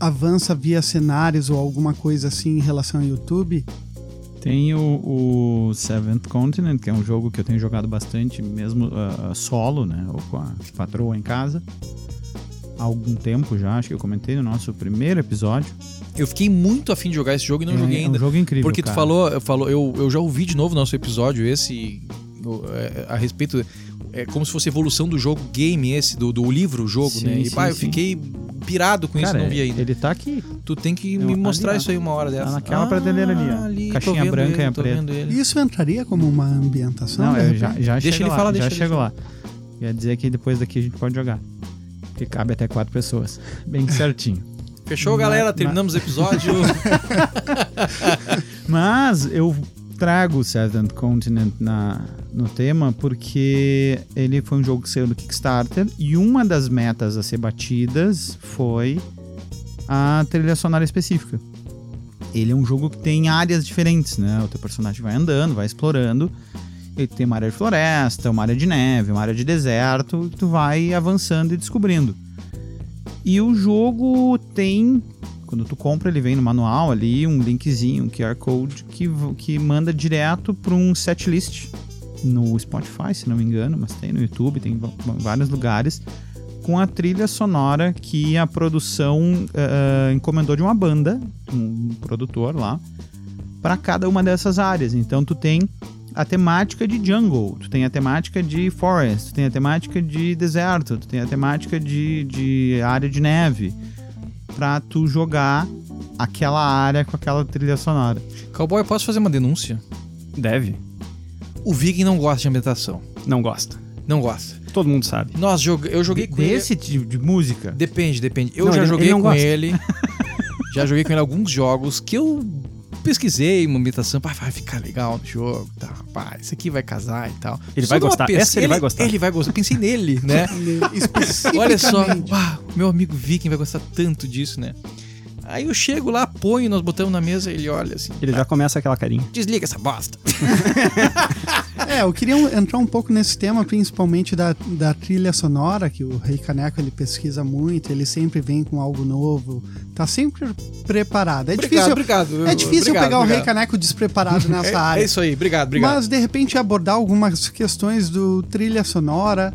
avança via cenários ou alguma coisa assim em relação ao YouTube. Tem o, o Seventh Continent, que é um jogo que eu tenho jogado bastante, mesmo uh, solo, né? Ou com a patroa em casa há algum tempo já, acho que eu comentei no nosso primeiro episódio. Eu fiquei muito afim de jogar esse jogo e não é, joguei ainda. É um jogo incrível. Porque cara. tu falou, falou eu, eu já ouvi de novo nosso episódio esse é, a respeito. É como se fosse a evolução do jogo game esse, do, do livro jogo, Sim, né? E sim, pá, eu sim. fiquei pirado com Cara, isso, não vi ainda. Ele tá aqui. Tu tem que Eu- me ali, mostrar ó. isso aí uma hora dessa. Tá naquela prateleira ali, ó. tô Caixinha vendo branca ele, e a preta. vendo ele. Isso entraria como uma ambientação? Não, de eu já, já Deixa chego ele lá, falar, já deixa ele chego lá. Quer dizer que depois daqui a gente pode jogar. Que cabe até quatro pessoas. Bem certinho. Fechou, galera? Terminamos o episódio. Mas eu trago o Seventh Continent na, no tema porque ele foi um jogo que saiu do Kickstarter e uma das metas a ser batidas foi a trilha sonora específica. Ele é um jogo que tem áreas diferentes, né? O teu personagem vai andando, vai explorando. Ele tem uma área de floresta, uma área de neve, uma área de deserto, tu vai avançando e descobrindo. E o jogo tem quando tu compra, ele vem no manual ali, um linkzinho, um QR Code que, que manda direto para um setlist no Spotify, se não me engano, mas tem no YouTube, tem em vários lugares, com a trilha sonora que a produção uh, encomendou de uma banda, um produtor lá, para cada uma dessas áreas. Então tu tem a temática de jungle, tu tem a temática de forest, tu tem a temática de deserto, tu tem a temática de, de área de neve pra tu jogar aquela área com aquela trilha sonora. Cowboy, posso fazer uma denúncia? Deve. O Viking não gosta de ambientação. Não gosta. Não gosta. Todo mundo sabe. Nós joga... eu joguei com Desse ele. tipo de música? Depende, depende. Eu Não, já ele- joguei ele com gosta. ele. já joguei com ele alguns jogos que eu pesquisei uma ambientação, pá, vai ficar legal no jogo, tá, pá, esse aqui vai casar e tal. Ele Só vai gostar. pes- Essa ele vai gostar. Ele vai gostar. Eu pensei nele, né? Olha só, uau, meu amigo Viking vai gostar tanto disso, né? Aí eu chego lá, ponho, nós botamos na mesa, ele olha assim, Ele já começa aquela carinha. desliga essa bosta. É, eu queria entrar um pouco nesse tema, principalmente da, da trilha sonora, que o Rei Caneco ele pesquisa muito, ele sempre vem com algo novo, tá sempre preparado. É Obrigado, difícil, obrigado. é difícil obrigado, pegar o Rei obrigado. Caneco despreparado nessa É, área. é isso aí, obrigado, obrigado. Mas de repente abordar algumas questões do trilha sonora.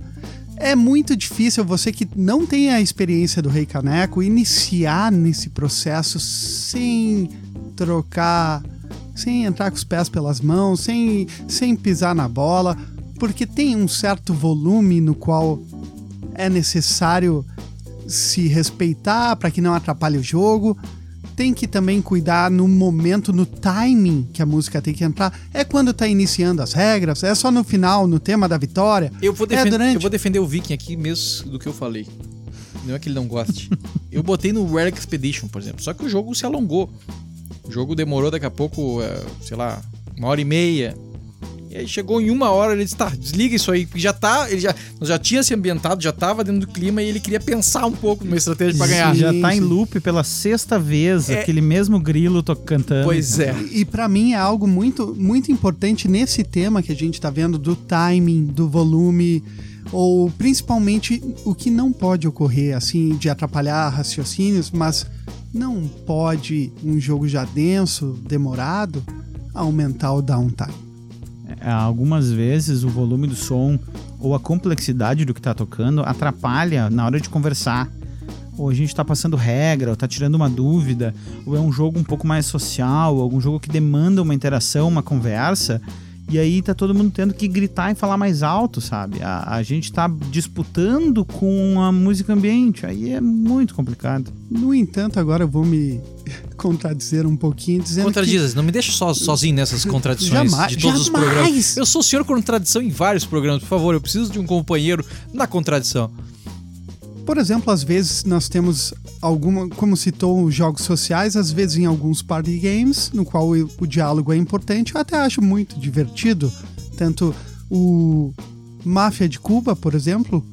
É muito difícil você que não tem a experiência do Rei Caneco iniciar nesse processo sem trocar, sem entrar com os pés pelas mãos, sem, sem pisar na bola, porque tem um certo volume no qual é necessário se respeitar para que não atrapalhe o jogo. Tem que também cuidar no momento, no timing que a música tem que entrar. É quando tá iniciando as regras, é só no final, no tema da vitória. Eu vou, É defender, durante- eu vou defender o Viking aqui mesmo do que eu falei. Não é que ele não goste. eu botei no Rare Expedition, por exemplo. Só que o jogo se alongou. O jogo demorou daqui a pouco, é, sei lá, uma hora e meia. E aí chegou em uma hora, ele disse, tá, desliga isso aí. Porque já tá, ele já, já tinha se ambientado, já tava dentro do clima e ele queria pensar um pouco numa estratégia pra ganhar. Já tá em loop pela sexta vez, É. aquele mesmo grilo tô cantando. Pois é. E pra mim é algo muito, muito importante nesse tema que a gente tá vendo do timing, do volume, ou principalmente o que não pode ocorrer, assim, de atrapalhar raciocínios, mas não pode um jogo já denso, demorado, aumentar o downtime. É, Algumas vezes o volume do som ou a complexidade do que tá tocando atrapalha na hora de conversar. Ou a gente tá passando regra, ou tá tirando uma dúvida, ou é um jogo um pouco mais social, algum jogo que demanda uma interação, uma conversa, E aí tá todo mundo tendo que gritar e falar mais alto, sabe? A, a gente tá disputando com a música ambiente. Aí é muito complicado. No entanto, agora eu vou me contradizer um pouquinho dizendo Contradizes, não me deixa só, sozinho nessas contradições Jamais, de todos os jamais. programas. Eu sou o senhor contradição em vários programas, por favor, eu preciso de um companheiro na contradição. Por exemplo, às vezes nós temos alguma, como citou, os jogos sociais, às vezes em alguns party games, no qual o, o diálogo é importante, eu até acho muito divertido. Tanto o Máfia de Cuba, por exemplo,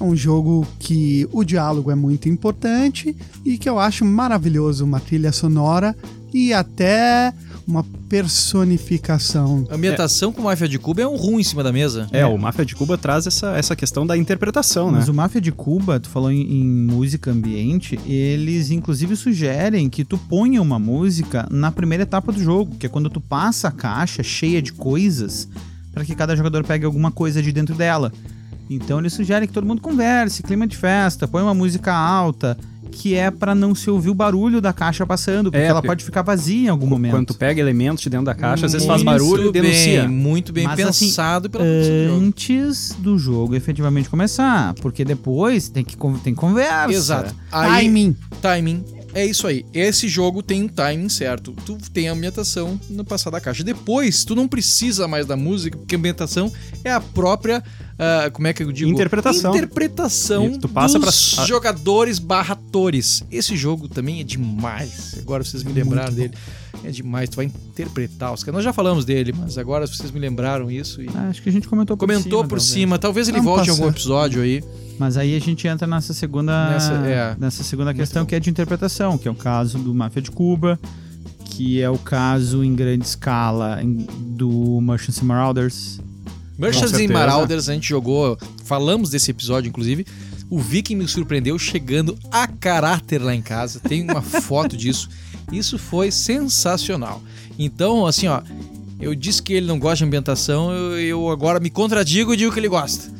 é um jogo que o diálogo é muito importante e que eu acho maravilhoso, uma trilha sonora e até uma personificação. A ambientação com Máfia de Cuba é um rum em cima da mesa. É, o Máfia de Cuba traz essa, essa questão da interpretação, né? Mas o Máfia de Cuba, tu falou em, em música ambiente, eles inclusive sugerem que tu ponha uma música na primeira etapa do jogo, que é quando tu passa a caixa cheia de coisas, para que cada jogador pegue alguma coisa de dentro dela. Então eles sugerem que todo mundo converse, clima de festa, põe uma música alta, que é pra não se ouvir o barulho da caixa passando, porque É, ela pode ficar vazia em algum momento. Quando tu pega elementos de dentro da caixa, às vezes faz barulho e denuncia. Bem, muito bem Mas, assim, pensado pela do jogo. Antes do jogo efetivamente começar, porque depois tem que tem conversa. Exato. Aí, Timing. timing. É isso aí. Esse jogo tem um timing certo. Tu tem a ambientação no passar da caixa. Depois, tu não precisa mais da música, porque a ambientação é a própria. Ah, como é que eu digo? Interpretação. Interpretação Isso, tu passa dos pra- jogadores barra atores. Esse jogo também é demais. Agora vocês me lembraram dele. É demais. Tu vai interpretar os caras. Nós já falamos dele, mas agora vocês me lembraram isso e. Ah, Acho que a gente comentou por Comentou cima, por talvez. cima. Talvez ele volte em algum episódio aí. Mas aí a gente entra nessa segunda, Nessa, é. nessa segunda questão que é de interpretação, que é o caso do Máfia de Cuba, que é o caso em grande escala do and Marauders. Merchants certeza. Marauders, a gente jogou, falamos desse episódio, inclusive. O Viking me surpreendeu chegando a caráter lá em casa. Tem uma foto disso. Isso foi sensacional. Então, assim, ó, eu disse que ele não gosta de ambientação, eu, eu agora me contradigo e digo que ele gosta.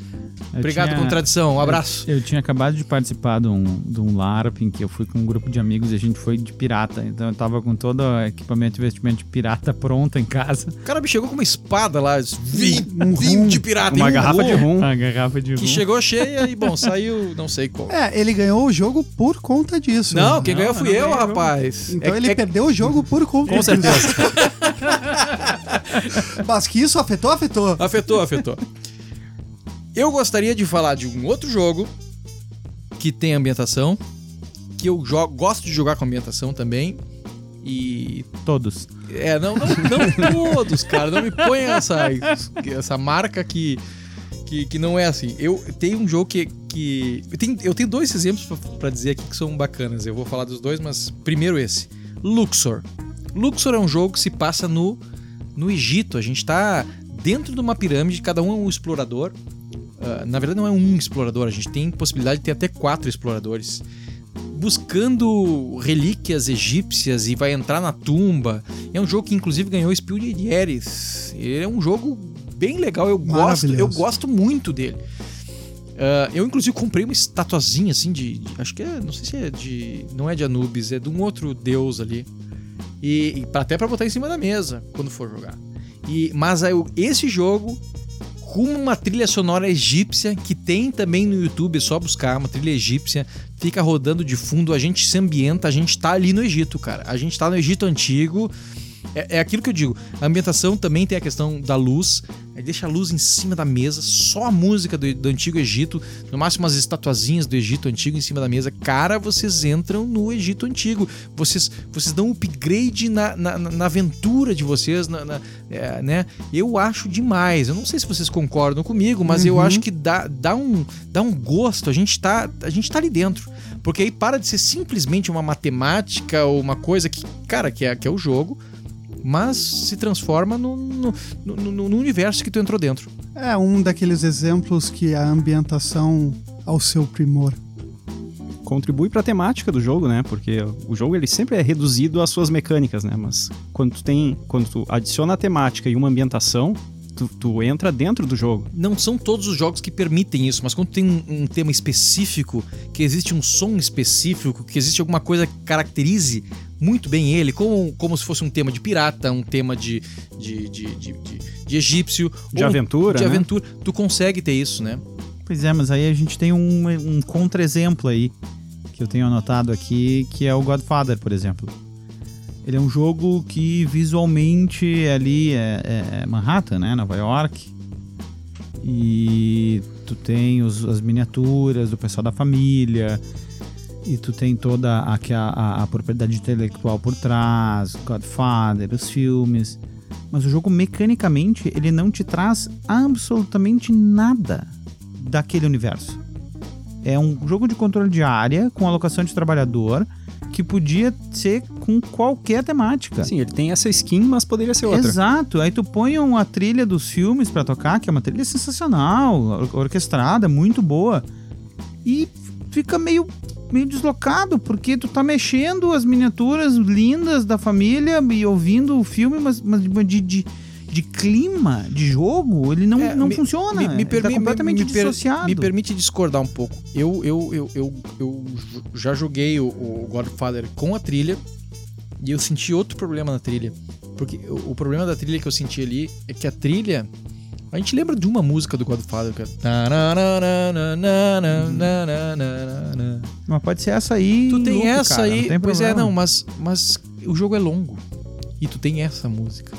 Eu Obrigado, tinha- contradição. Um abraço. Eu, eu tinha acabado de participar de um, de um LARP em que eu fui com um grupo de amigos e a gente foi de pirata. Então eu tava com todo o equipamento e investimento de pirata pronto em casa. O cara me chegou com uma espada lá, vim, Um vim de pirata. Uma um garrafa de rum. A garrafa de Que rum. chegou cheia e, bom, saiu não sei como. É, ele ganhou o jogo por conta disso. Não, quem Não, ganhou eu fui eu, rapaz. Então É- ele é- perdeu o jogo por conta Com disso. certeza. Mas que isso afetou, afetou. Afetou, afetou. Eu gostaria de falar de um outro jogo que tem ambientação, que eu jogo, gosto de jogar com ambientação também. E. Todos. É, não, não, não todos, cara. Não me ponha essa, essa marca que, que, que não é assim. Eu tenho um jogo que. que eu, tenho, eu tenho dois exemplos pra- pra dizer aqui que são bacanas. Eu vou falar dos dois, mas primeiro esse: Luxor. Luxor é um jogo que se passa no, no Egito. A gente tá dentro de uma pirâmide, cada um é um explorador. Ah, na verdade, não é um explorador, a gente tem possibilidade de ter até quatro exploradores. Buscando relíquias egípcias e vai entrar na tumba. É um jogo que, inclusive, ganhou Spiel de Dieres. Ele é um jogo bem legal, eu gosto, eu gosto muito dele. Ah, eu, inclusive, comprei uma estatuazinha assim de, de- Acho que é. Não sei se é de. Não é de Anubis, é de um outro deus ali. E, e até pra botar em cima da mesa quando for jogar. E, mas aí, esse jogo, com uma trilha sonora egípcia, que tem também no YouTube, é só buscar uma trilha egípcia, fica rodando de fundo, a gente se ambienta, a gente tá ali no Egito, cara. A gente tá no Egito antigo. É, é aquilo que eu digo. A ambientação também tem a questão da luz. Aí deixa a luz em cima da mesa, só a música do, do antigo Egito, no máximo as estatuazinhas do Egito antigo em cima da mesa. Cara, vocês entram no Egito antigo. Vocês, vocês dão um upgrade na, na, na- aventura de vocês, na, na- é, né? Eu acho demais. Eu não sei se vocês concordam comigo, mas eu Uhum. acho que dá, dá, um, dá um gosto. A gente, tá, a gente tá ali dentro. Porque aí para de ser simplesmente uma matemática ou uma coisa que, cara, que é, que é o jogo, mas se transforma no, no, no- no- universo que tu entrou dentro. É um daqueles exemplos que a ambientação ao seu primor. contribui para a temática do jogo, né? Porque o jogo ele sempre é reduzido às suas mecânicas, né? Mas quando tu tem, quando tu adiciona a temática e uma ambientação, tu, tu entra dentro do jogo. Não são todos os jogos que permitem isso, mas quando tem um, um tema específico, que existe um som específico, que existe alguma coisa que caracterize muito bem ele, como, como se fosse um tema de pirata, um tema de, de, de, de, de- de egípcio. De aventura, De né? aventura. Tu consegue ter isso, né? Pois é, mas aí a gente tem um, um contra-exemplo aí, que eu tenho anotado aqui, que é o Godfather, por exemplo. Ele é um jogo que visualmente ali é, é Manhattan, né? Nova York. E tu tem os- as miniaturas do pessoal da família. E tu tem toda a, a- a propriedade intelectual por trás, Godfather, os filmes. Mas o jogo, mecanicamente, ele não te traz absolutamente nada daquele universo. É um jogo de controle de área, com alocação de trabalhador, que podia ser com qualquer temática. Sim, ele tem essa skin, mas poderia ser outra. Exato. Aí tu põe uma trilha dos filmes pra tocar, que é uma trilha sensacional, or- orquestrada, muito boa. E fica meio, meio deslocado, porque tu tá mexendo as miniaturas lindas da família e ouvindo o filme, mas, mas de, de, de clima, de jogo, ele não, É, não me- funciona. Me, me Ele tá completamente me per- dissociado. me permite discordar um pouco. Eu, eu, eu, eu, eu já joguei o, o Godfather com a trilha e eu senti outro problema na trilha. Porque o, o problema da trilha que eu senti ali é que a trilha. A gente lembra de uma música do Godfather, que é. tananana. Mas pode ser essa aí. Tu em tem loop, essa cara, aí. tem pois é, não, mas, mas o jogo é longo. E tu tem essa música.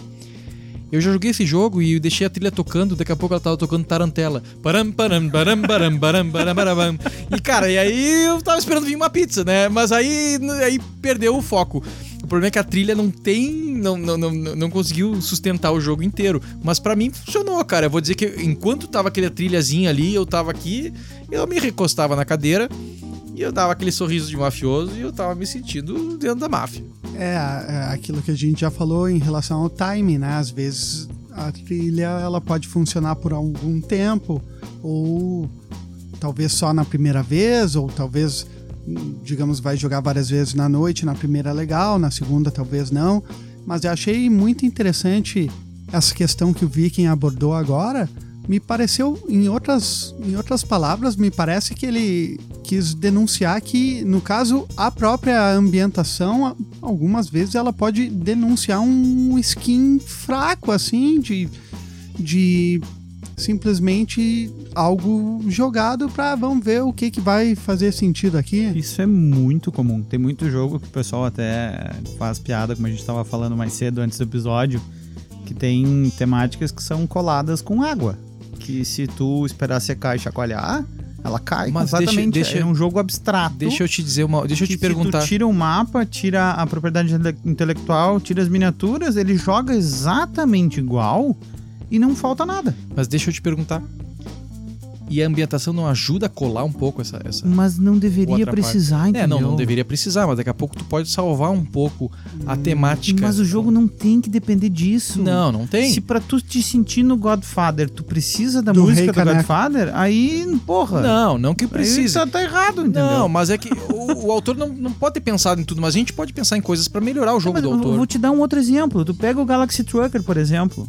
Eu já joguei esse jogo e deixei a trilha tocando, daqui a pouco ela tava tocando tarantela. Param, param, param, param, param, param, param. E cara, e aí eu tava esperando vir uma pizza, né? Mas aí, aí perdeu o foco. O problema é que a trilha não tem. Não, não, não, não conseguiu sustentar o jogo inteiro. Mas pra mim funcionou, cara. Eu vou dizer que enquanto tava aquele trilhazinha ali, eu tava aqui, eu me recostava na cadeira e eu dava aquele sorriso de mafioso e eu tava me sentindo dentro da máfia. É, é aquilo que a gente já falou em relação ao time, né? Às vezes a trilha ela pode funcionar por algum tempo, ou talvez só na primeira vez, ou talvez, digamos, vai jogar várias vezes na noite, na primeira legal, na segunda talvez não. Mas eu achei muito interessante essa questão que o Viking abordou agora. Me pareceu, em outras, em outras palavras, me parece que ele quis denunciar que, no caso, a própria ambientação, algumas vezes ela pode denunciar um skin fraco, assim, de, de simplesmente algo jogado pra vamos ver o que, que vai fazer sentido aqui. Isso é muito comum. Tem muito jogo que o pessoal até faz piada, como a gente estava falando mais cedo antes do episódio, que tem temáticas que são coladas com água. Que se tu esperar secar e chacoalhar, ela cai Mas completamente. deixa- deixa- é um jogo abstrato. Deixa eu te dizer uma. Deixa eu te perguntar. Tira o mapa, tira a propriedade intele- intelectual, tira as miniaturas, ele joga exatamente igual e não falta nada. Mas deixa eu te perguntar. E a ambientação não ajuda a colar um pouco essa. essa... Mas não deveria precisar, É, entendeu? não, não deveria precisar, mas daqui a pouco tu pode salvar um pouco a temática. Mas o jogo não tem que depender disso. Não, não tem. Se pra tu te sentir no Godfather, tu precisa da Do música do. Godfather, aí, porra. Não, não que Aí precisa. tá, tá errado, entendeu? Não, mas é que o, o autor não, não pode ter pensado em tudo, mas a gente pode pensar em coisas pra melhorar o jogo Mas do eu autor. vou te dar um outro exemplo. Tu pega o Galaxy Trucker, por exemplo.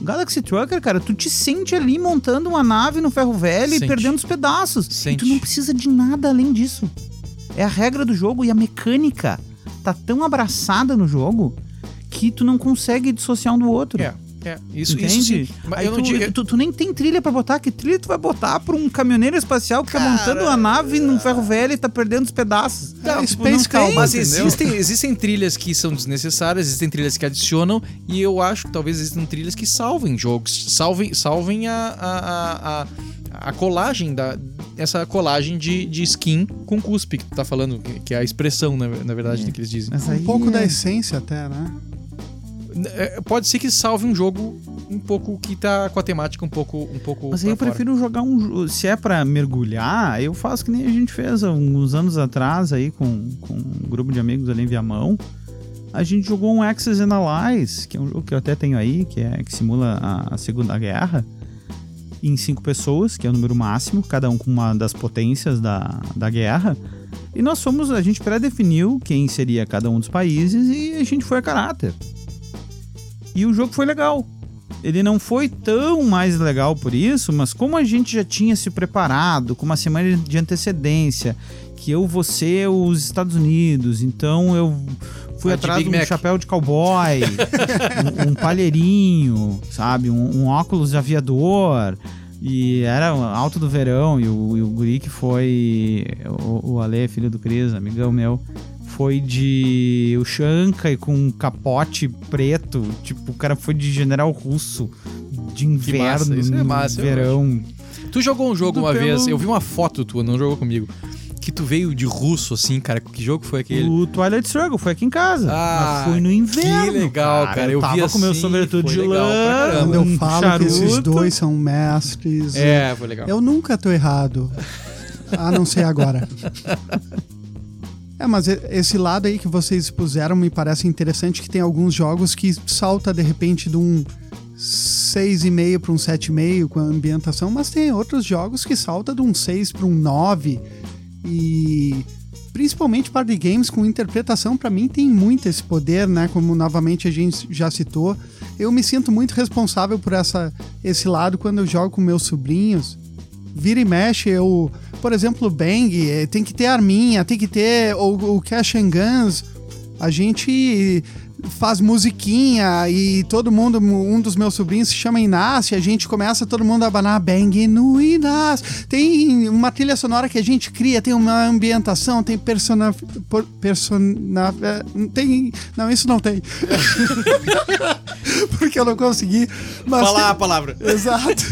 Galaxy Trucker, cara, tu te sente ali montando uma nave no ferro velho Sente. e perdendo os pedaços. Sente. E tu não precisa de nada além disso. É a regra do jogo e a mecânica tá tão abraçada no jogo que tu não consegue dissociar um do outro. É, é. Isso, Entende? isso sim. Aí tu, digo. tu, tu nem tem trilha pra botar. Que trilha tu vai botar pra um caminhoneiro espacial que tá montando uma nave num ferro velho e tá perdendo os pedaços? Não, Tipo, Space não tem, Cowboy, Mas entendeu? existem, existem trilhas que são desnecessárias, existem trilhas que adicionam, e eu acho que talvez existam trilhas que salvem jogos, salvem, salvem a, a, a, a, colagem da. Essa colagem de, de skin com cuspe que tu tá falando, que- que é a expressão, na, na verdade, É. do que eles dizem. Um pouco é- da essência até, né? É, Pode ser que salve um jogo um pouco que tá com a temática um pouco. Um pouco Mas eu fora. prefiro jogar um. Se é pra mergulhar, eu faço que nem a gente fez há uns anos atrás aí com, com um grupo de amigos ali em Viamão. A gente jogou um Axis and Allies, que é um jogo que eu até tenho aí, que, é, que simula a, a Segunda Guerra, em cinco pessoas, que é o número máximo, cada um com uma das potências da, da guerra. E nós fomos, a gente pré-definiu quem seria cada um dos países e a gente foi a caráter. E o jogo foi legal. Ele não foi tão mais legal por isso, mas como a gente já tinha se preparado com uma semana de antecedência, que eu vou ser os Estados Unidos, então eu fui A de atrás de Big um Mac. chapéu de cowboy, um, um palheirinho, sabe? Um, um óculos de aviador. E era alto do verão, e o, e o guri que foi. O, o Ale, filho do Cris, amigão meu, foi de. O Shanka e com um capote preto. Tipo, o cara foi de general russo. De inverno, massa, isso é no massa, eu verão. Tu jogou um jogo Tudo uma pelo- vez, eu vi uma foto tua, não jogou comigo. Que tu veio de russo, assim, cara. Que jogo foi aquele? O Twilight Struggle foi aqui em casa. Ah, fui no inverno. que legal, cara. Eu tava vi com meu assim, sobretudo foi de lã. Quando eu um falo que esses charuto. dois são mestres. É, foi legal. Eu nunca tô errado. A não ser agora. É, mas esse lado aí que vocês expuseram me parece interessante que tem alguns jogos que salta de repente de um 6,5 para um 7,5 com a ambientação, mas tem outros jogos que salta de um 6 para um 9 e principalmente party games com interpretação para mim tem muito esse poder, né? Como novamente a gente já citou, eu me sinto muito responsável por essa esse lado quando eu jogo com meus sobrinhos. Vira e mexe, eu, por exemplo, Bang, eh, tem que ter arminha, tem que ter o, o Cash and Guns, a gente faz musiquinha e todo mundo, um dos meus sobrinhos se chama Inácio, e a gente começa todo mundo a abanar Bang no Inácio. Tem uma trilha sonora que a gente cria, tem uma ambientação, tem persona... persona tem... Não, isso não tem. Porque eu não consegui. Falar tem- a palavra. Exato.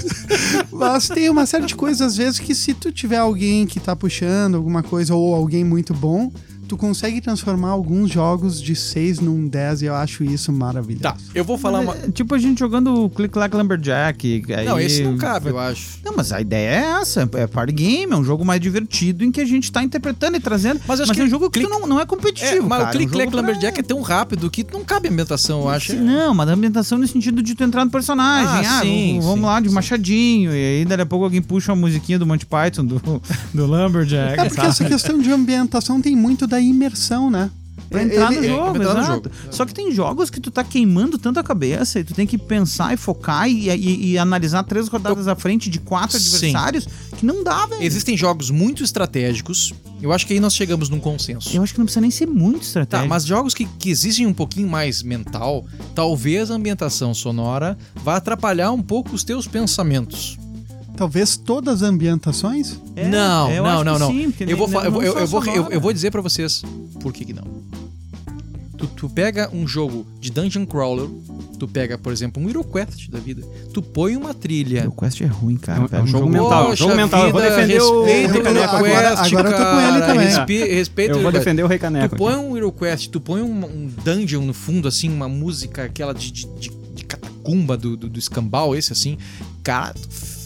Mas tem uma série de coisas, às vezes, que se tu tiver alguém que tá puxando alguma coisa ou alguém muito bom, tu consegue transformar alguns jogos de 6 num 10 e eu acho isso maravilhoso. Tá, eu vou falar uma. É, Tipo a gente jogando Click Clack Lumberjack. aí- Não, esse não cabe, eu acho. Não, mas a ideia é essa. É party game, é um jogo mais divertido em que a gente tá interpretando e trazendo. Mas acho é que um jogo que Click- tu não, não é É, competitivo. mas cara, o Click é um Clack pra- Lumberjack é tão rápido que não cabe ambientação, eu acho. Não, mas a ambientação no sentido de tu entrar no personagem. Ah, Ah, sim, vamos sim, lá, de sim. machadinho. E aí, daqui a pouco, alguém puxa uma musiquinha do Monty Python, do, do Lumberjack. É porque sabe? essa questão de ambientação tem muito da imersão, né? Pra entrar Ele- no é, jogo, pra entrar no exato. jogo. Só que tem jogos que tu tá queimando tanto a cabeça e tu tem que pensar e focar e, e- e analisar três rodadas à frente de quatro Sim. adversários que não dá, velho. Existem jogos muito estratégicos. Eu acho que aí nós chegamos num consenso. Eu acho que não precisa nem ser muito Tá, estratégico. mas jogos que, que exigem um pouquinho mais mental, talvez a ambientação sonora vá atrapalhar um pouco os teus pensamentos. Talvez todas as ambientações. É, não, eu não, não, não. sim, eu, vou, não eu, vou- eu, eu vou, eu, eu vou dizer pra vocês por que, que não. Tu, tu pega um jogo de dungeon crawler, tu pega, por exemplo, um HeroQuest da vida, tu põe uma trilha. O Quest é ruim, cara. É um- é um jogo mental. Poxa jogo mental. Eu vou vida, defender o Rei Caneco. HeroQuest, Agora- agora eu tô com ele também. respe- respeita Eu o vou HeroQuest. defender o Rei Tu põe um HeroQuest, tu põe um, um dungeon no fundo, assim, uma música, aquela de, de, de- de catacumba do, do, do escambau, esse assim, cara,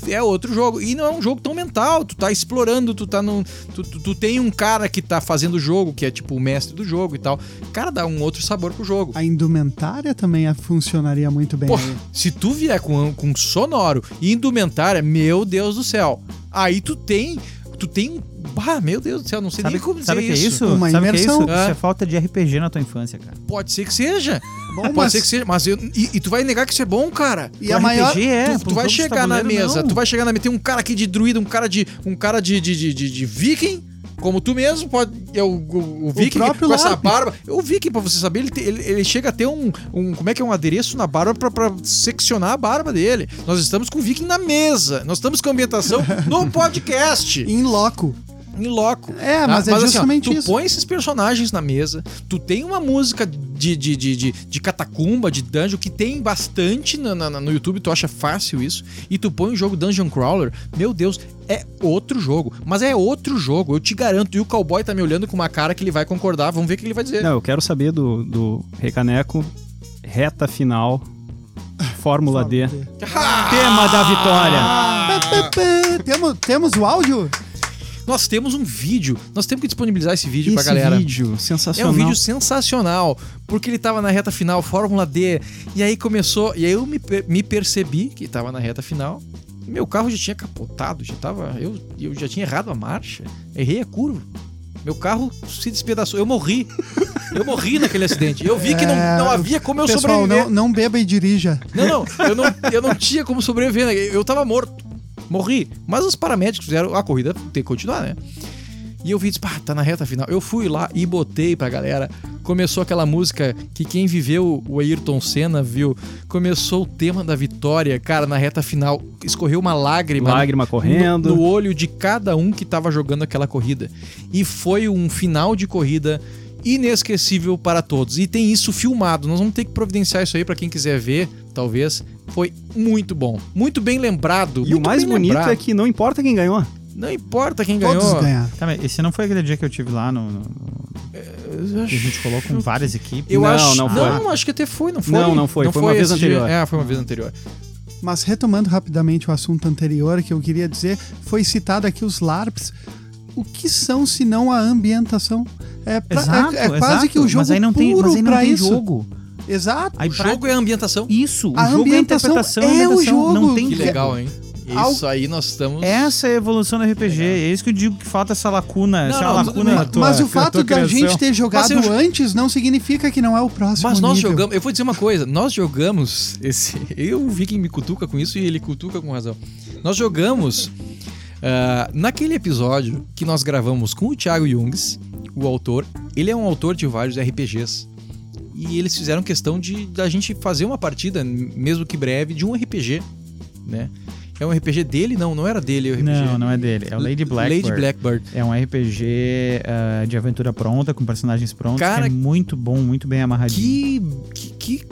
é outro jogo. E não é um jogo tão mental, tu tá explorando, tu tá num. Tu, tu, tu tem um cara que tá fazendo o jogo, que é tipo o mestre do jogo e tal. Cara, dá um outro sabor pro jogo. A indumentária também funcionaria muito bem. Pô, aí. se tu vier com, com sonoro e indumentária, meu Deus do céu. Aí tu tem. Tu tem. Ah, meu Deus do céu, não sei Sabe, nem como dizer sabe o que é isso? Uma sabe o que é imersão. isso? Ah. Isso é falta de RPG na tua infância, cara. Pode ser que seja. Bom, Pode mas- ser que seja. Mas eu, e, e tu vai negar que isso é bom, cara. E a maior. RPG é, tu, tu um vai chegar na mesa, não. tu vai chegar na mesa. Tem um cara aqui de druida, um cara de. um cara de, de, de, de- de viking. Como tu mesmo pode. É o, o, próprio com essa barba. O Viking, pra você saber, ele, te- ele, ele chega a ter um, um. Como é que é? Um adereço na barba pra, pra seccionar a barba dele. Nós estamos com o Viking na mesa. Nós estamos com a ambientação no podcast. Em loco. Em loco. É, mas é assim, ó, justamente tu isso. põe esses personagens na mesa, tu tem uma música de, de, de, de, de catacumba, de dungeon, que tem bastante na- na- no YouTube, tu acha fácil isso, e tu põe o jogo Dungeon Crawler, meu Deus, é outro jogo. Mas é outro jogo, eu te garanto. E o cowboy tá me olhando com uma cara que ele vai concordar, vamos ver o que ele vai dizer. Não, eu quero saber do, do Rei Caneco, reta final, Fórmula D. Tema da vitória. Ah. Temos, temos o áudio? Nós temos um vídeo, nós temos que disponibilizar esse vídeo pra Esse galera. vídeo, É sensacional. um vídeo sensacional, porque ele tava na reta final, Fórmula D, e aí começou, e aí eu me, me percebi que tava na reta final, e meu carro já tinha capotado, já tava, eu, eu já tinha errado a marcha, errei a curva. Meu carro se despedaçou, eu morri. Eu morri naquele acidente. Eu vi que não, É, não havia como eu Pessoal, sobreviver. não, não beba e dirija. Não, não, eu não, eu não tinha como sobreviver, né? eu tava morto. Morri. Mas os paramédicos fizeram a corrida tem que continuar, né? E eu vi, disse, pá, tá na reta final. Eu fui lá e botei pra galera. Começou aquela música que quem viveu o Ayrton Senna viu. Começou o tema da vitória, cara, na reta final. Escorreu uma lágrima. Lágrima correndo. No, no olho de cada um que tava jogando aquela corrida. E foi um final de corrida inesquecível para todos. E tem isso filmado. Nós vamos ter que providenciar isso aí para quem quiser ver, talvez. Foi muito bom. Muito bem lembrado. E o mais bonito lembrado. é que não importa quem ganhou. Não importa quem Todos ganhou. ganharam. Tá, esse não foi aquele dia que eu tive lá no. no- Eu que a gente colocou com várias equipes. Eu Não, acho, não foi. Não, acho que até foi, não foi? Não, não foi, foi uma vez esse dia. anterior. É, foi uma vez anterior. Mas retomando rapidamente o assunto anterior que eu queria dizer, foi citado aqui os LARPs. O que são se não a ambientação? É, pra- Exato, é, é quase exato. que o jogo mas aí não tem, puro mas aí não pra tem isso. jogo. Exato. Aí O pra- jogo é a ambientação. Isso, o A jogo é a ambientação interpretação. é a o ambientação. jogo. Não tem Que legal, hein? Isso aí nós estamos. Essa é a evolução do RPG. É isso que eu digo que falta essa lacuna. Não, essa não, lacuna na tua, Mas o fato da gente ter jogado Mas eu- antes não significa que não é o próximo Mas nós nível. jogamos. Eu vou dizer uma coisa. Nós jogamos esse. Eu vi quem me cutuca com isso e ele cutuca com razão. Nós jogamos ah, naquele episódio que nós gravamos com o Thiago Jungs, o autor. Ele é um autor de vários RPGs. E eles fizeram questão de da gente fazer uma partida, mesmo que breve, de um RPG, né? É um RPG dele? Não, não era dele o RPG. Não, não é dele. É o Lady Blackbird. Lady Blackbird. É um RPG ah, de aventura pronta, com personagens prontos, Cara, que é muito bom, muito bem amarradinho. Que, que, que,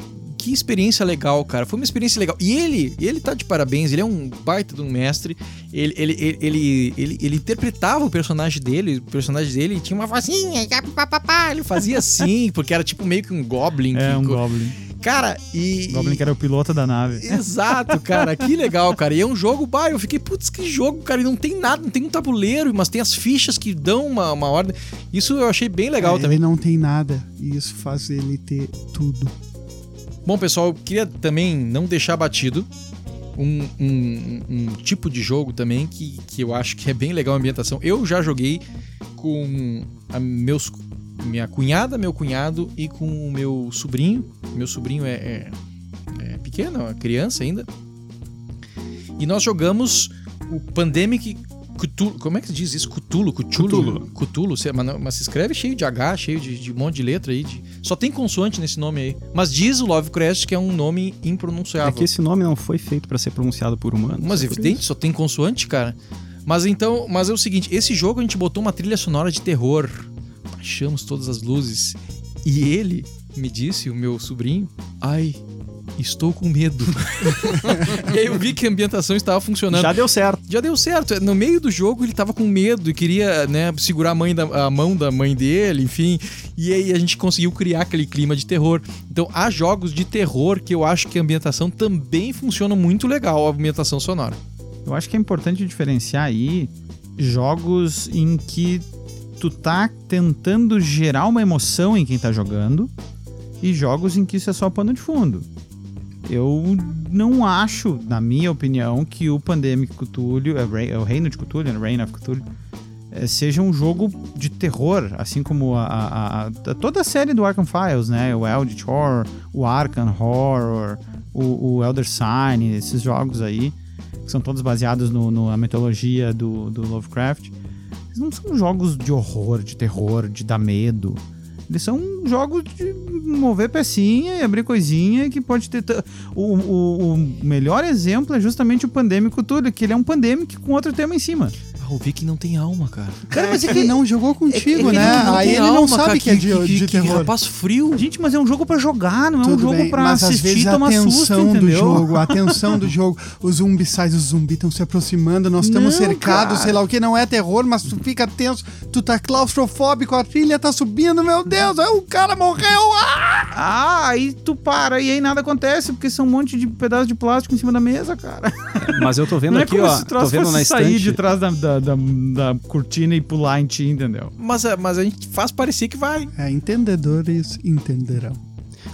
que experiência legal, cara. Foi uma experiência legal. E ele, ele tá de parabéns, ele é um baita de um mestre. Ele, ele, ele, ele, ele, ele interpretava o personagem dele, o personagem dele tinha uma vozinha, papapá, ele fazia assim, porque era tipo meio que um goblin. É um Goblin. Cara, e... Goblin que era o piloto da nave. Exato, cara, que legal, cara. E é um jogo, bah, eu fiquei, putz, que jogo, cara. E não tem nada, não tem um tabuleiro, mas tem as fichas que dão uma, uma ordem. Isso eu achei bem legal É, também. Ele não tem nada e isso faz ele ter tudo. Bom, pessoal, eu queria também não deixar batido um, um- um tipo de jogo também que, que eu acho que é bem legal a ambientação. Eu já joguei com a meus, minha cunhada, meu cunhado e com o meu sobrinho. Meu sobrinho é, é, é pequeno, é criança ainda. E nós jogamos o Pandemic Cthulhu. Como é que se diz isso? Cthulhu, Cthulhu. Cthulhu. Cthulhu, se- mas, mas se escreve cheio de H, cheio de, de um monte de letra aí. de- Só tem consoante nesse nome aí. Mas diz o Lovecraft que é um nome impronunciável. É que esse nome não foi feito pra ser pronunciado por humanos. Mas é evidente, só tem consoante, cara. Mas então, mas é o seguinte, esse jogo a gente botou uma trilha sonora de terror. Baixamos todas as luzes. E ele me disse, o meu sobrinho, ai, estou com medo. e aí eu vi que a ambientação estava funcionando. Já deu certo. Já deu certo. No meio do jogo ele tava com medo e queria, né, segurar a, mãe da, a mão da mãe dele, enfim. E aí a gente conseguiu criar aquele clima de terror. Então há jogos de terror que eu acho que a ambientação também funciona muito legal, a ambientação sonora. Eu acho que é importante diferenciar aí jogos em que tu tá tentando gerar uma emoção em quem tá jogando e jogos em que isso é só pano de fundo. Eu não acho, na minha opinião, que o Pandemic Cthulhu, é o é o Reino de Cthulhu, né, Reign of Cthulhu, é, seja um jogo de terror, assim como a- a- a- toda a série do Arkham Files, né? O Eldritch Horror, o Arkham Horror, o, o Elder Sign, esses jogos aí, que são todos baseados no, no- na mitologia do, do Lovecraft. Eles não são jogos de horror, de terror, de dar medo. Eles são jogos de mover pecinha e abrir coisinha que pode ter. O, o, o melhor exemplo é justamente o Pandêmico Tudo, que ele é um Pandemic com outro tema em cima. Ah, o Vic não tem alma, cara. Cara, mas é ele que. não jogou contigo, Ele né? não Aí tem ele não alma, sabe cara, que, é de, de que terror. rapaz frio. Gente, mas é um jogo pra jogar, não é um Tudo jogo bem, pra mas às assistir vezes e a tomar susto, tensão do entendeu? jogo, a tensão do jogo, os zumbis saem, os zumbis estão se aproximando, nós estamos Não, cercados, sei lá o que, não é terror, mas tu fica tenso, tu tá claustrofóbico, a trilha tá subindo, meu Deus, aí o cara morreu, ah! Ah, aí tu para e aí nada acontece, porque são um monte de pedaços de plástico em cima da mesa, cara. Mas eu tô vendo não é aqui, como ó. Tô vendo na sair estante. de trás da, da, da, da cortina e pular em ti, entendeu? Mas, a- mas a gente faz parecer que vai. É, entendedores entenderão.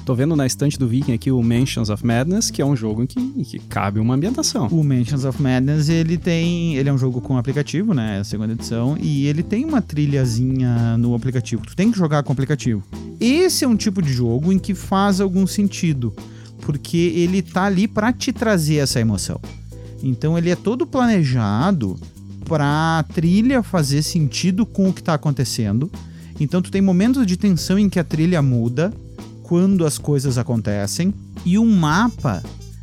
Tô vendo na estante do Viking aqui o Mansions of Madness, que é um jogo em que, em que cabe uma ambientação. O Mansions of Madness, ele tem. Ele é um jogo com aplicativo, né? É a segunda edição. E ele tem uma trilhazinha no aplicativo. Tu tem que jogar com o aplicativo. Esse é um tipo de jogo em que faz algum sentido. Porque ele tá ali pra te trazer essa emoção. Então ele é todo planejado pra trilha fazer sentido com o que tá acontecendo. Então tu tem momentos de tensão em que a trilha muda quando as coisas acontecem e o mapa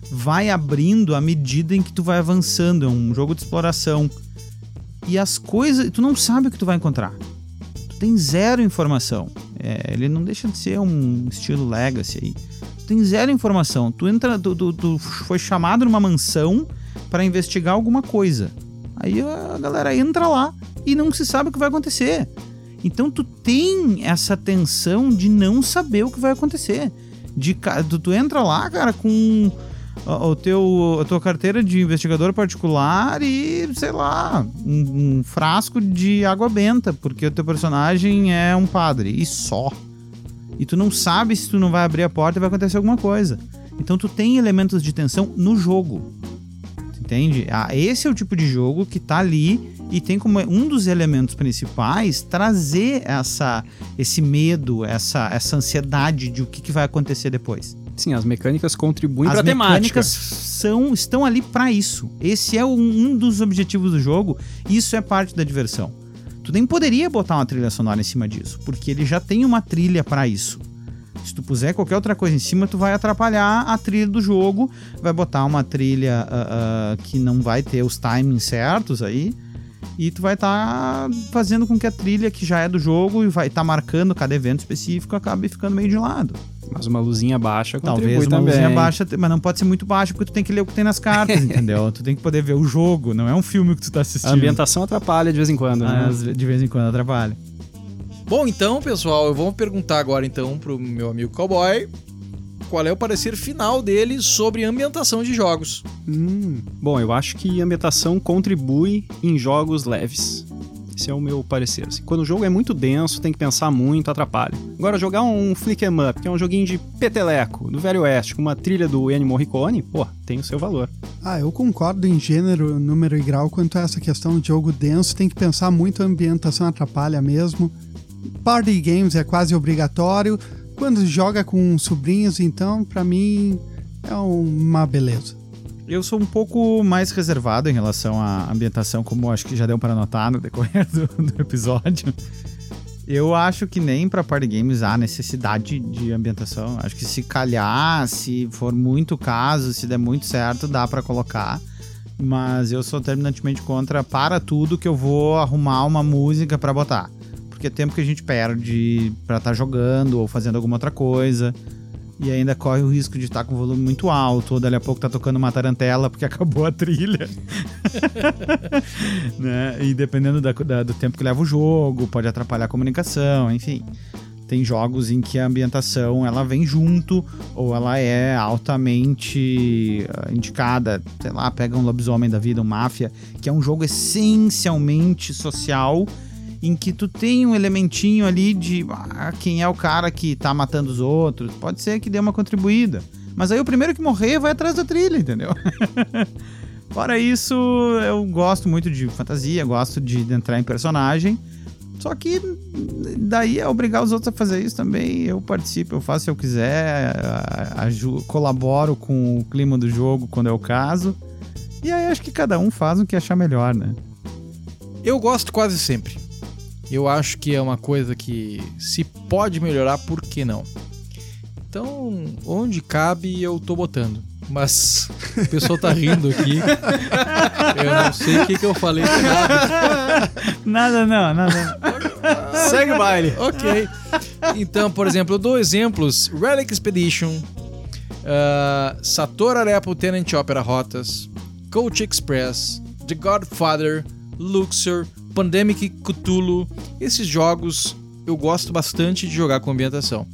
vai abrindo à medida em que tu vai avançando, é um jogo de exploração. E as coisas, tu não sabe o que tu vai encontrar. Tu tem zero informação. É, ele não deixa de ser um estilo legacy aí. Tu tem zero informação. Tu entra, tu, tu, tu foi chamado numa mansão para investigar alguma coisa. Aí a galera entra lá e não se sabe o que vai acontecer. Então tu tem essa tensão de não saber o que vai acontecer. De, tu, tu entra lá, cara, com o teu, a tua carteira de investigador particular e, sei lá, um, um, frasco de água benta, porque o teu personagem é um padre, e só. E tu não sabe se tu não vai abrir a porta e vai acontecer alguma coisa. Então tu tem elementos de tensão no jogo. Entende? Ah, esse é o tipo de jogo que tá ali e tem como um dos elementos principais trazer essa, esse medo, essa, essa ansiedade de o que, que vai acontecer depois. Sim, as mecânicas contribuem para a temática. As mecânicas são, estão ali para isso. Esse é um, um dos objetivos do jogo. Isso é parte da diversão. Tu nem poderia botar uma trilha sonora em cima disso, porque ele já tem uma trilha para isso. Se tu puser qualquer outra coisa em cima, tu vai atrapalhar a trilha do jogo, vai botar uma trilha uh, uh, que não vai ter os timings certos aí, e tu vai estar tá fazendo com que a trilha que já é do jogo e vai estar tá marcando cada evento específico acabe ficando meio de lado. Mas uma luzinha baixa Talvez uma também. luzinha baixa, mas não pode ser muito baixa porque tu tem que ler o que tem nas cartas, entendeu? Tu tem que poder ver o jogo, não é um filme que tu tá assistindo. A ambientação atrapalha de vez em quando, né? De vez em quando atrapalha. Bom, então, pessoal, eu vou perguntar agora então pro meu amigo Cowboy qual é o parecer final dele sobre ambientação de jogos. Hum, bom, eu acho que a ambientação contribui em jogos leves. Esse é o meu parecer. Assim, quando o jogo é muito denso, tem que pensar muito, atrapalha. Agora, jogar um Flick 'em Up, que é um joguinho de peteleco, do Velho Oeste, com uma trilha do Ennio Morricone, pô, tem o seu valor. Ah, eu concordo em gênero, número e grau quanto a essa questão de jogo denso, tem que pensar muito, a ambientação atrapalha mesmo. Party games é quase obrigatório. Quando joga com sobrinhos, então, para mim, é uma beleza. Eu sou um pouco mais reservado em relação à ambientação, como acho que já deu para notar no decorrer do, do episódio. Eu acho que nem para party games há necessidade de ambientação. Acho que se calhar, se for muito caso, se der muito certo, dá para colocar. Mas eu sou terminantemente contra para tudo que eu vou arrumar uma música para botar. Porque é tempo que a gente perde para estar tá jogando ou fazendo alguma outra coisa e ainda corre o risco de estar com o volume muito alto, ou dali a pouco tá tocando uma tarantela porque acabou a trilha. né? E dependendo da, da, do tempo que leva o jogo, pode atrapalhar a comunicação, enfim. Tem jogos em que a ambientação ela vem junto ou ela é altamente uh, indicada. Sei lá, pega um lobisomem da vida, um máfia, que é um jogo essencialmente social em que tu tem um elementinho ali de ah, quem é o cara que tá matando os outros. Pode ser que dê uma contribuída. Mas aí o primeiro que morrer vai atrás da trilha, entendeu? Fora isso, eu gosto muito de fantasia, gosto de entrar em personagem. Só que daí é obrigar os outros a fazer isso também. Eu participo, eu faço se eu quiser, colaboro com o clima do jogo quando é o caso. E aí acho que cada um faz o que achar melhor, né? Eu gosto quase sempre. Eu acho que é uma coisa que se pode melhorar, por que não? Então, onde cabe, eu tô botando. Mas o pessoal tá rindo aqui. Eu não sei o que, que eu falei nada. Nada não, nada. Segue o baile. Ok. Então, por exemplo, eu dou exemplos: Relic Expedition, uh, Sator Arepo Tenant Opera Rotas, Coach Express, The Godfather, Luxor, Pandemic Cthulhu, esses jogos eu gosto bastante de jogar com ambientação.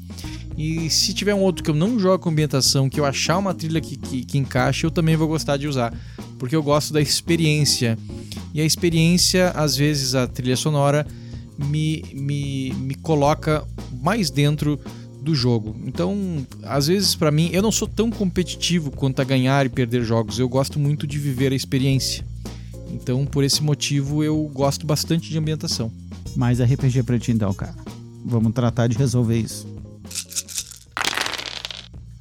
E se tiver um outro que eu não jogo com ambientação, que eu achar uma trilha que, que, que encaixe, eu também vou gostar de usar. Porque eu gosto da experiência. E a experiência, às vezes, a trilha sonora me, me, me coloca mais dentro do jogo. Então, às vezes, para mim, eu não sou tão competitivo quanto a ganhar e perder jogos. Eu gosto muito de viver a experiência. Então, por esse motivo, eu gosto bastante de ambientação. Mais RPG pra ti então, cara. Vamos tratar de resolver isso.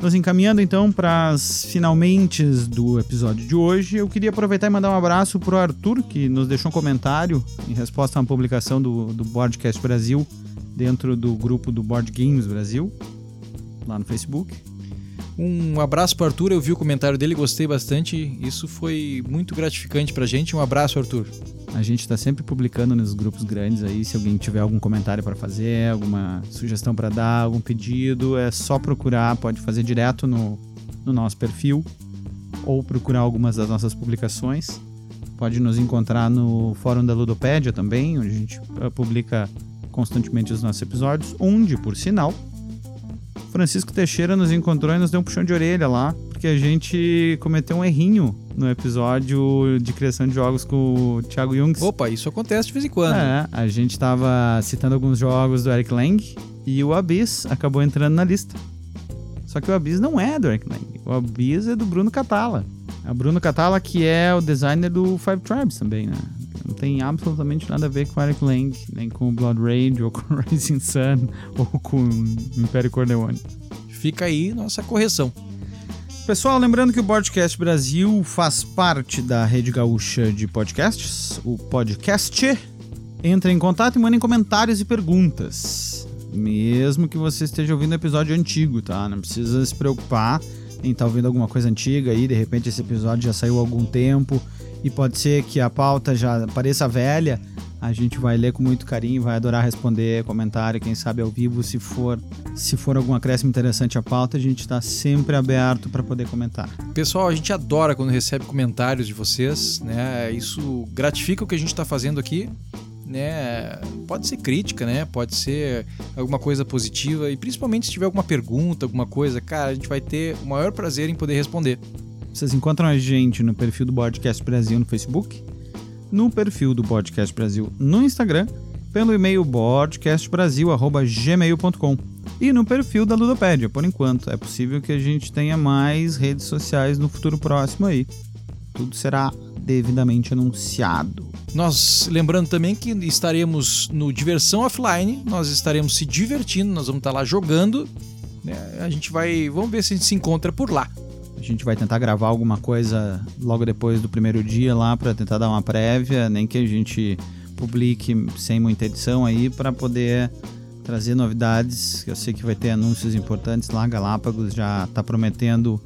Nos encaminhando então para as finalmente do episódio de hoje, eu queria aproveitar e mandar um abraço pro Arthur, que nos deixou um comentário em resposta a uma publicação do, do Brasil dentro do grupo do Board Games Brasil, lá no Facebook. Um abraço pro Arthur, eu vi o comentário dele, gostei bastante. Isso foi muito gratificante pra gente. Um abraço, Arthur. A gente está sempre publicando nos grupos grandes aí. Se alguém tiver algum comentário para fazer, alguma sugestão para dar, algum pedido, é só procurar. Pode fazer direto no, no nosso perfil ou procurar algumas das nossas publicações. Pode nos encontrar no fórum da Ludopédia também, onde a gente uh, publica constantemente os nossos episódios. Onde, por sinal, Francisco Teixeira nos encontrou e nos deu um puxão de orelha lá, porque a gente cometeu um errinho no episódio de criação de jogos com o Thiago Jungs. Opa, isso acontece de vez em quando. É, a gente tava citando alguns jogos do Eric Lang e o Abyss acabou entrando na lista. Só que o Abyss não é do Eric Lang. O Abyss é do Bruno Catala. O Bruno Catala que é o designer do Five Tribes também, né? Não tem absolutamente nada a ver com o Eric Lang, nem com o Blood Rage, ou com o Rising Sun, ou com o Império Corleone. Fica aí nossa correção. Pessoal, lembrando que o Podcast Brasil faz parte da Rede Gaúcha de Podcasts, o Podcast. Entre em contato e mandem comentários e perguntas. Mesmo que você esteja ouvindo episódio antigo, tá? Não precisa se preocupar em estar tá ouvindo alguma coisa antiga aí, de repente esse episódio já saiu há algum tempo e pode ser que a pauta já pareça velha, a gente vai ler com muito carinho, vai adorar responder comentário, quem sabe ao vivo, se for, se for algum acréscimo interessante à pauta, a gente está sempre aberto para poder comentar. Pessoal, a gente adora quando recebe comentários de vocês, né? Isso gratifica o que a gente está fazendo aqui. Né, pode ser crítica, né? Pode ser alguma coisa positiva e principalmente se tiver alguma pergunta, alguma coisa, cara, a gente vai ter o maior prazer em poder responder. Vocês encontram a gente no perfil do Podcast Brasil no Facebook, no perfil do Podcast Brasil no Instagram, pelo e-mail podcastbrasil.gmail.com e no perfil da Ludopédia, por enquanto. É possível que a gente tenha mais redes sociais no futuro próximo aí. Tudo será devidamente anunciado. Nós lembrando também que estaremos no Diversão Offline, nós estaremos se divertindo, nós vamos estar lá jogando. Né? A gente vai. Vamos ver se a gente se encontra por lá. A gente vai tentar gravar alguma coisa logo depois do primeiro dia lá para tentar dar uma prévia, nem que a gente publique sem muita edição aí para poder trazer novidades. Eu sei que vai ter anúncios importantes lá, Galápagos já está prometendo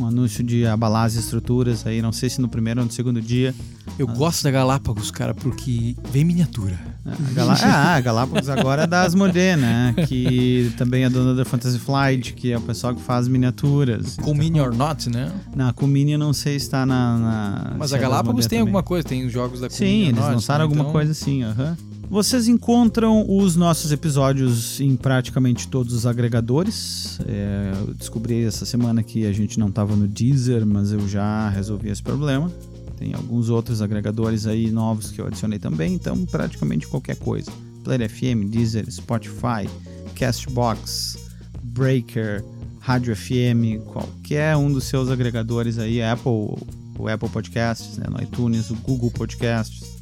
um anúncio de abalar as estruturas aí, não sei se no primeiro ou no segundo dia. Eu ah. gosto da Galápagos, cara, porque vem miniatura. É, a, Galá ah, a Galápagos agora é da Asmodee, né? Que também é dona da Fantasy Flight, que é o pessoal que faz miniaturas. Com então, Mini or Not, né? Na com Mini eu não sei se está na, na, Mas a é Galápagos tem também. alguma coisa, tem os jogos da Sim, eles Not, lançaram né? alguma então... coisa assim, aham. Uhum. Vocês encontram os nossos episódios em praticamente todos os agregadores. É, eu descobri essa semana que a gente não estava no Deezer, mas eu já resolvi esse problema. Tem alguns outros agregadores aí novos que eu adicionei também, então praticamente qualquer coisa. Player FM, Deezer, Spotify, Castbox, Breaker, Rádio FM, qualquer um dos seus agregadores aí, Apple, o Apple Podcasts, né, no iTunes, o Google Podcasts,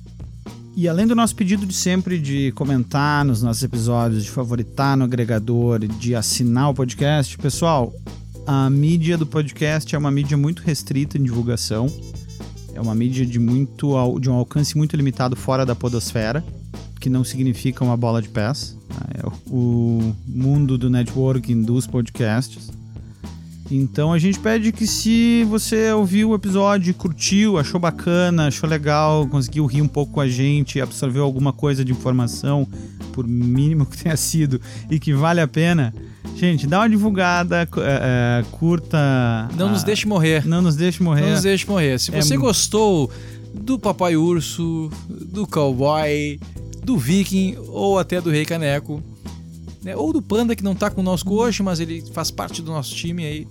e além do nosso pedido de sempre de comentar nos nossos episódios, de favoritar no agregador, de assinar o podcast, pessoal, a mídia do podcast é uma mídia muito restrita em divulgação. É uma mídia de muito de um alcance muito limitado fora da podosfera, que não significa uma bola de pés. É o mundo do networking dos podcasts. Então a gente pede que se você ouviu o episódio, curtiu, achou bacana, achou legal, conseguiu rir um pouco com a gente, absorveu alguma coisa de informação, por mínimo que tenha sido, e que vale a pena, gente, dá uma divulgada, é, é, curta. Não a... nos deixe morrer. Não nos deixe morrer. Não nos deixe morrer. Se você é... gostou do Papai Urso, do Cowboy, do Viking ou até do Rei Caneco né? Ou do Panda que não tá conosco hoje, mas ele faz parte do nosso time aí.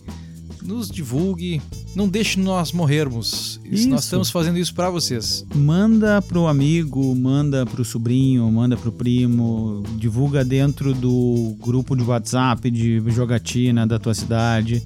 Nos divulgue, não deixe nós morrermos. Isso. Nós estamos fazendo isso para vocês. Manda pro amigo, manda pro sobrinho, manda pro primo, divulga dentro do grupo de WhatsApp de jogatina da tua cidade.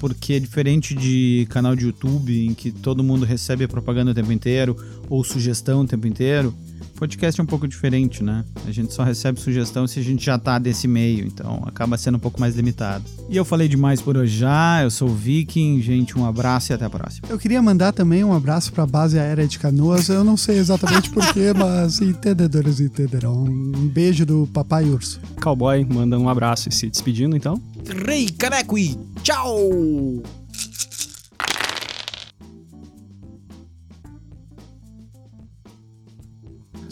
porque diferente de canal de YouTube em que todo mundo recebe a propaganda o tempo inteiro ou sugestão o tempo inteiro, podcast é um pouco diferente, né? A gente só recebe sugestão se a gente já tá desse meio, então acaba sendo um pouco mais limitado. E eu falei demais por hoje já, eu sou o Viking, gente, um abraço e até a próxima. Eu queria mandar também um abraço para a base aérea de Canoas. Eu não sei exatamente porquê, mas entendedores entenderão. Um beijo do Papai Urso. Cowboy manda um abraço e se despedindo, então. Rei Caneco e tchau!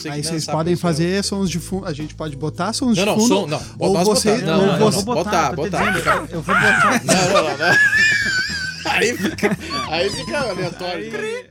Aí vocês podem fazer sons de fundo. A gente pode botar sons Não, de não, fundo. som, não. Ou Nós você, botar. Não, ou não, não, você, não. botar, tô te botar. dizendo, eu vou botar. Não, não, não. não. Aí fica, aí fica aleatório. Aí-